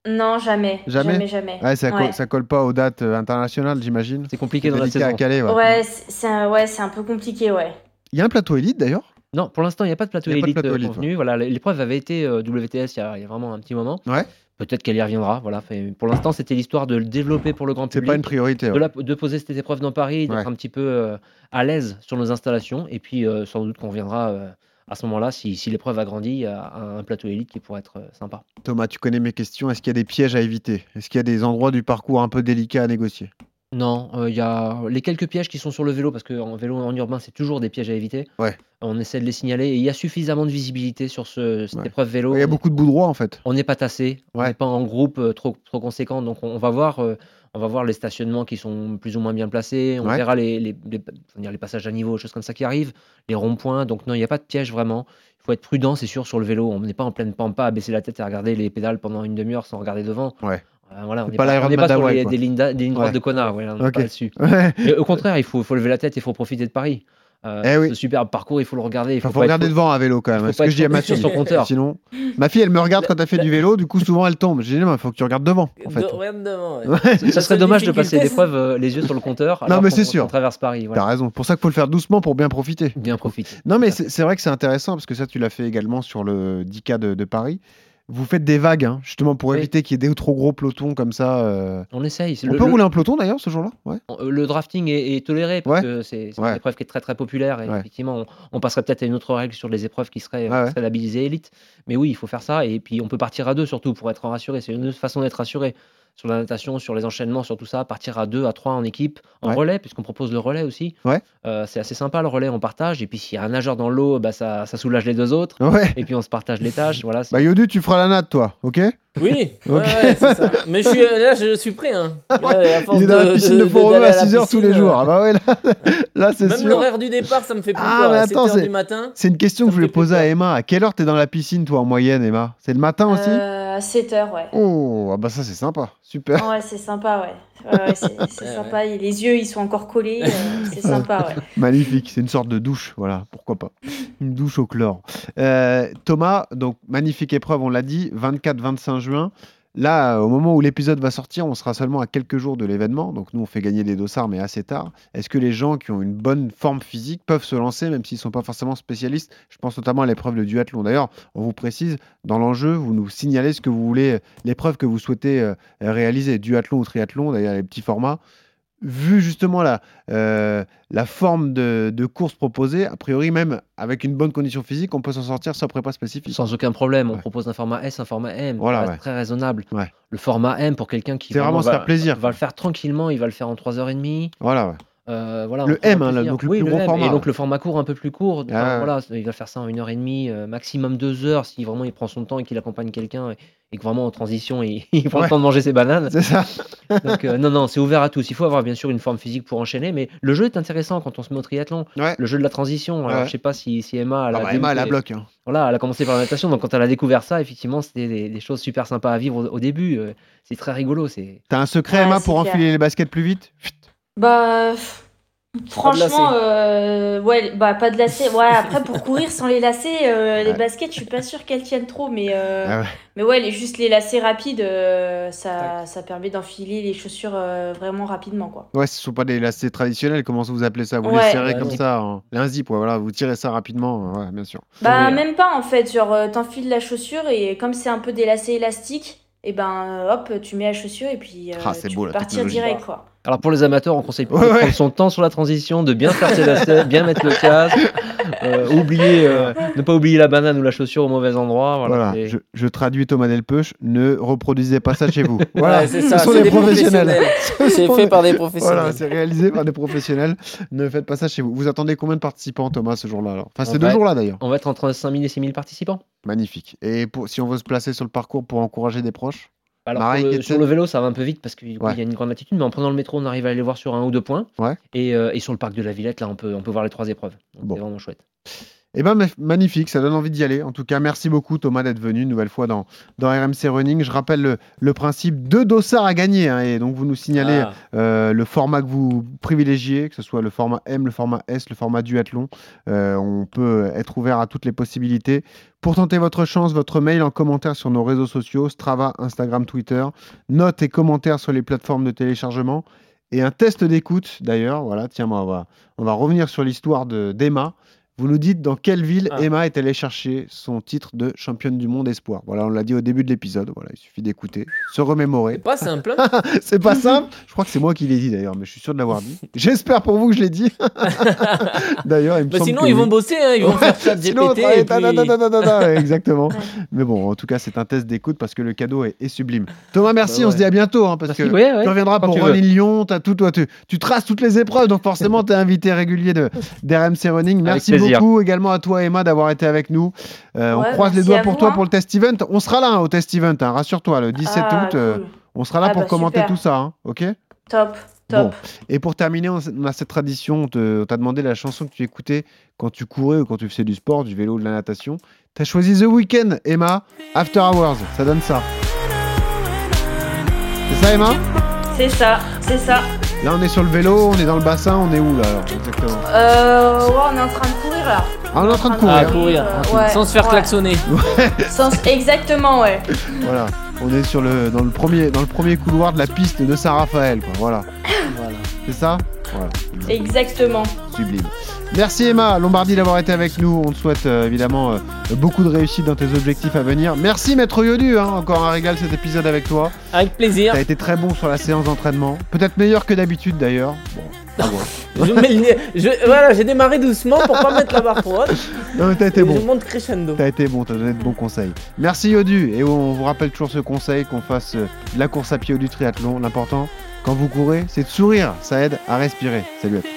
Non, jamais. Jamais Jamais, jamais. Ouais, ça, Ouais. Colle, ça colle pas aux dates euh, internationales, j'imagine. C'est compliqué dans la délicat à saison. caler, ouais. Ouais, c'est c'est un, ouais, c'est un peu compliqué, ouais. Il y a un plateau élite d'ailleurs Non, pour l'instant, il n'y a pas de plateau Il y a pas de élite plateau euh, élite, convenu. Voilà, l'épreuve avait été euh, WTS il y, a, il y a vraiment un petit moment. Ouais. Peut-être qu'elle y reviendra. Voilà. Pour l'instant, c'était l'histoire de le développer pour le grand C'est public. pas une priorité. de, ouais. la- de poser cette épreuve dans Paris, d'être Ouais. un petit peu euh, à l'aise sur nos installations. Et puis, euh, sans doute qu'on reviendra euh, à ce moment-là, si, si l'épreuve a grandi, à, à un plateau élite qui pourrait être euh, sympa. Thomas, tu connais mes questions. Est-ce qu'il y a des pièges à éviter? Est-ce qu'il y a des endroits du parcours un peu délicats à négocier? Non, euh, il y a les quelques pièges qui sont sur le vélo, parce qu'en vélo en urbain, c'est toujours des pièges à éviter. Ouais. On essaie de les signaler. Et il y a suffisamment de visibilité sur ce, cette Ouais. épreuve vélo. Il y a beaucoup de bouts droits en fait. On n'est pas tassé, on n'est pas en groupe euh, trop, trop conséquent, donc on, on va voir, euh, on va voir les stationnements qui sont plus ou moins bien placés, on Ouais. verra les, les, les- faut dire les passages à niveau, choses comme ça qui arrivent, les ronds-points, donc non, il n'y a pas de piège vraiment. Il faut être prudent, c'est sûr, sur le vélo. On n'est pas en pleine pampa à baisser la tête et à regarder les pédales pendant une demi-heure sans regarder devant. Ouais. Euh, voilà, on n'est pas pas, on sur les- des lignes, d'a- des lignes droites Ouais. de connard, ouais, là, on n'est Ok. pas là-dessus. Au contraire, il faut, faut lever la tête, il faut profiter de Paris. Euh, Eh oui. Ce superbe parcours, il faut le regarder. Il faut, regarder être- devant à vélo quand même. faut ce que je dis à ma focus sur fille. son compteur. Sinon, ma fille, elle me regarde quand elle fait du vélo. Du coup, souvent, elle tombe. Je dis non, il faut que tu regardes devant. En fait. De- regarde devant, ouais. Ouais, Ça serait dommage de passer l'épreuve euh, les yeux sur le compteur. Non, alors mais qu'on- c'est sûr. traverse Paris. Voilà. T'as raison. Pour ça qu'il faut le faire doucement pour bien profiter. Bien profiter. Non, mais c'est c'est vrai que c'est intéressant parce que ça, tu l'as fait également sur le 10K de, de Paris. Vous faites des vagues, hein, justement, pour Oui. éviter qu'il y ait des trop gros pelotons comme ça. euh. On essaye. On le, peut le- rouler un peloton d'ailleurs ce jour-là? Ouais. euh, le drafting est, est toléré parce Ouais. que c'est Ouais. une épreuve qui est très très populaire et effectivement on, on passerait peut-être à une autre règle sur les épreuves qui seraient, seraient labellisées élite. Mais oui, il faut faire ça et puis on peut partir à deux surtout pour être rassuré. C'est une autre façon d'être rassuré sur la natation, sur les enchaînements, sur tout ça. Partir à deux, à trois en équipe, en Ouais. relais puisqu'on propose le relais aussi. Ouais. Euh, c'est assez sympa le relais, on partage et puis s'il y a un nageur dans l'eau, bah, ça, ça soulage les deux autres. Ouais. Et puis on se partage les tâches. Voilà, Bah, Yodu, tu feras la natte, toi, ok? Oui, ouais, Ok. ouais, c'est ça. Mais je suis, là, je suis prêt. Hein. Là, Il est dans la piscine de, de- à la 6h tous les jours. euh, Ah bah ouais, là, là c'est Même sûr. l'horaire du départ, ça me fait plus Ah, peur. mais attends, 7h c'est- du matin. C'est une question que je voulais poser à. Emma. À quelle heure t'es dans la piscine, toi, en moyenne, Emma? C'est le matin aussi? Euh, à 7h, ouais. Oh, ah bah ça, c'est sympa. Super. Ouais, c'est sympa, ouais. Ouais, ouais, c'est sympa. Et les yeux, ils sont encore collés. euh, c'est sympa, ouais. Magnifique. C'est une sorte de douche. Voilà, pourquoi pas. Une douche au chlore. Euh, Thomas, donc, magnifique épreuve, on l'a dit, 24-25 juin. Là, au moment où l'épisode va sortir, on sera seulement à quelques jours de l'événement. Donc, nous, on fait gagner des dossards, mais assez tard. Est-ce que les gens qui ont une bonne forme physique peuvent se lancer, même s'ils ne sont pas forcément spécialistes? Je pense notamment à l'épreuve de duathlon. D'ailleurs, on vous précise, dans l'enjeu, vous nous signalez ce que vous voulez, l'épreuve que vous souhaitez euh, réaliser, duathlon ou triathlon, d'ailleurs, les petits formats. Vu justement la, euh, la forme de, de course proposée, a priori, même avec une bonne condition physique, on peut s'en sortir sans prépa spécifique. Sans aucun problème, on Ouais. propose un format S, un format M, Voilà, ouais. très raisonnable. Ouais. Le format M pour quelqu'un qui vraiment se va, faire plaisir, va le faire tranquillement, il va le faire en 3h30. Voilà, ouais. Euh, voilà, Le M, hein, donc le Oui, plus gros M. format, Et donc le format court un peu plus court. Ah voilà, il va faire ça en 1h30, euh, maximum 2 heures si vraiment il prend son temps et qu'il accompagne quelqu'un et, et que vraiment en transition il, il prend Ouais. le temps de manger ses bananes. C'est ça. Donc euh, non, non, c'est ouvert à tous. Il faut avoir bien sûr une forme physique pour enchaîner, mais le jeu est intéressant quand on se met au triathlon. Ouais. Le jeu de la transition. Alors, Ouais. je sais pas si, si Emma, elle Ah a bah, Emma, elle a bloqué. hein. voilà, elle a commencé par la natation, donc quand elle a découvert ça, effectivement, c'était des, des choses super sympas à vivre au, au début. c'est très rigolo. C'est T'as un secret, Ouais, Emma, pour clair. enfiler les baskets plus vite? Bah. Franchement, euh, ouais, bah pas de lacets. Ouais, après pour courir sans les lacets, euh, les Ouais. baskets, je suis pas sûre qu'elles tiennent trop, mais euh, Ah ouais. mais ouais, les, juste les lacets rapides, euh, ça, ça permet d'enfiler les chaussures euh, vraiment rapidement, quoi. Ouais, ce sont pas des lacets traditionnels, comment vous appelez ça? Vous les serrez comme ça, hein. un zip, ouais, voilà, vous tirez ça rapidement, ouais, bien sûr. Bah Oui, même pas en fait, genre t'enfiles la chaussure et comme c'est un peu des lacets élastiques, et ben euh, hop, tu mets la chaussure et puis euh, Ah, c'est tu beau, peux la partir direct, quoi. Alors pour les amateurs, on conseille plutôt Ouais, de ouais. prendre son temps sur la transition, de bien faire ses lacets, bien mettre le casque, euh, oublier, euh, ne pas oublier la banane ou la chaussure au mauvais endroit. Voilà, je, je traduis Thomas Delpeuch, ne reproduisez pas ça chez vous. Voilà, Ouais, c'est ce sont des professionnels. professionnels. Ce C'est fait par des professionnels. Voilà, c'est réalisé par des professionnels. Ne faites pas ça chez vous. Vous attendez combien de participants, Thomas, ce jour-là alors? Enfin, En ces deux jours-là d'ailleurs. On va être entre 5000 et 6000 participants. Magnifique. Et pour, si on veut se placer sur le parcours pour encourager des proches? Alors, Marie, sur, le, Etienne sur le vélo, ça va un peu vite parce qu'il Ouais. y a une grande altitude, mais en prenant le métro, on arrive à aller voir sur un ou deux points. Ouais. Et, euh, et sur le parc de la Villette, là, on peut, on peut voir les trois épreuves. Bon. C'est vraiment chouette. Eh ben ma- magnifique, ça donne envie d'y aller. En tout cas, merci beaucoup Thomas d'être venu une nouvelle fois dans, dans RMC Running. Je rappelle le, le principe deux dossards à gagner. hein, et donc vous nous signalez Ah. euh, le format que vous privilégiez, que ce soit le format M, le format S, le format duathlon. Euh, on peut être ouvert à toutes les possibilités. Pour tenter votre chance, votre mail en commentaire sur nos réseaux sociaux, Strava, Instagram, Twitter, notes et commentaires sur les plateformes de téléchargement et un test d'écoute d'ailleurs. Voilà, tiens, on va, on va revenir sur l'histoire de- d'Emma. Vous nous dites dans quelle ville Ah. Emma est allée chercher son titre de championne du monde espoir. Voilà, on l'a dit au début de l'épisode. Voilà, il suffit d'écouter, se C'est remémorer. pas simple. hein. C'est pas simple. Je crois que c'est moi qui l'ai dit d'ailleurs, mais je suis sûr de l'avoir dit. J'espère pour vous que je l'ai dit. d'ailleurs, il me Bah, semble sinon, que ils oui. vont bosser, hein, ils vont faire chat Sinon, GPT. et puis- Exactement. Mais bon, en tout cas, c'est un test d'écoute parce que le cadeau est, est sublime. Thomas, merci. Bah On se dit à bientôt hein, parce Merci. que Ouais, ouais, tu reviendras pour. Running Lyon. As tout, toi, tu, tu traces toutes les épreuves, donc forcément, tu es invité régulier de d'RMC Running. Merci plaisir. beaucoup également à toi, Emma, d'avoir été avec nous. Euh, on croise les doigts pour vous, toi hein. pour le test event. On sera là hein, au test event, hein, rassure-toi, le 17 Ah, août. euh, cool. on sera là Ah pour bah, commenter super. tout ça. hein, ok? Top, Bon. top. et pour terminer, on a cette tradition, on t'a demandé la chanson que tu écoutais quand tu courais ou quand tu faisais du sport, du vélo ou de la natation. Tu as choisi The Weeknd, Emma, After Hours. Ça donne ça. C'est ça, Emma? C'est ça, c'est ça. Là, on est sur le vélo, on est dans le bassin, on est où là alors Exactement? Euh, ouais, on est en train de courir là. Ah, on est en train de Ah, courir. courir. Euh, ouais, Sans se faire ouais. klaxonner. Sans- Exactement, ouais. Voilà. On est sur le, dans, le premier, dans le premier couloir de la piste de Saint-Raphaël. quoi. Voilà. Voilà. C'est ça? Voilà. Exactement. Sublime. Merci Emma Lombardi d'avoir été avec nous. On te souhaite euh, évidemment euh, beaucoup de réussite dans tes objectifs à venir. Merci Maître Yodu, hein. encore un régal cet épisode avec toi. Avec plaisir. T'as été très bon sur la séance d'entraînement. Peut-être meilleur que d'habitude d'ailleurs. Bon. Je mets je- Voilà, j'ai démarré doucement pour pas mettre la barre trop haute. Non mais t'as été bon. Je monte crescendo. T'as été bon, t'as donné de bons conseils. Merci Yodu. Et on vous rappelle toujours ce conseil qu'on fasse euh, de la course à pied ou du triathlon. L'important, quand vous courez, c'est de sourire. Ça aide à respirer. Salut à tous.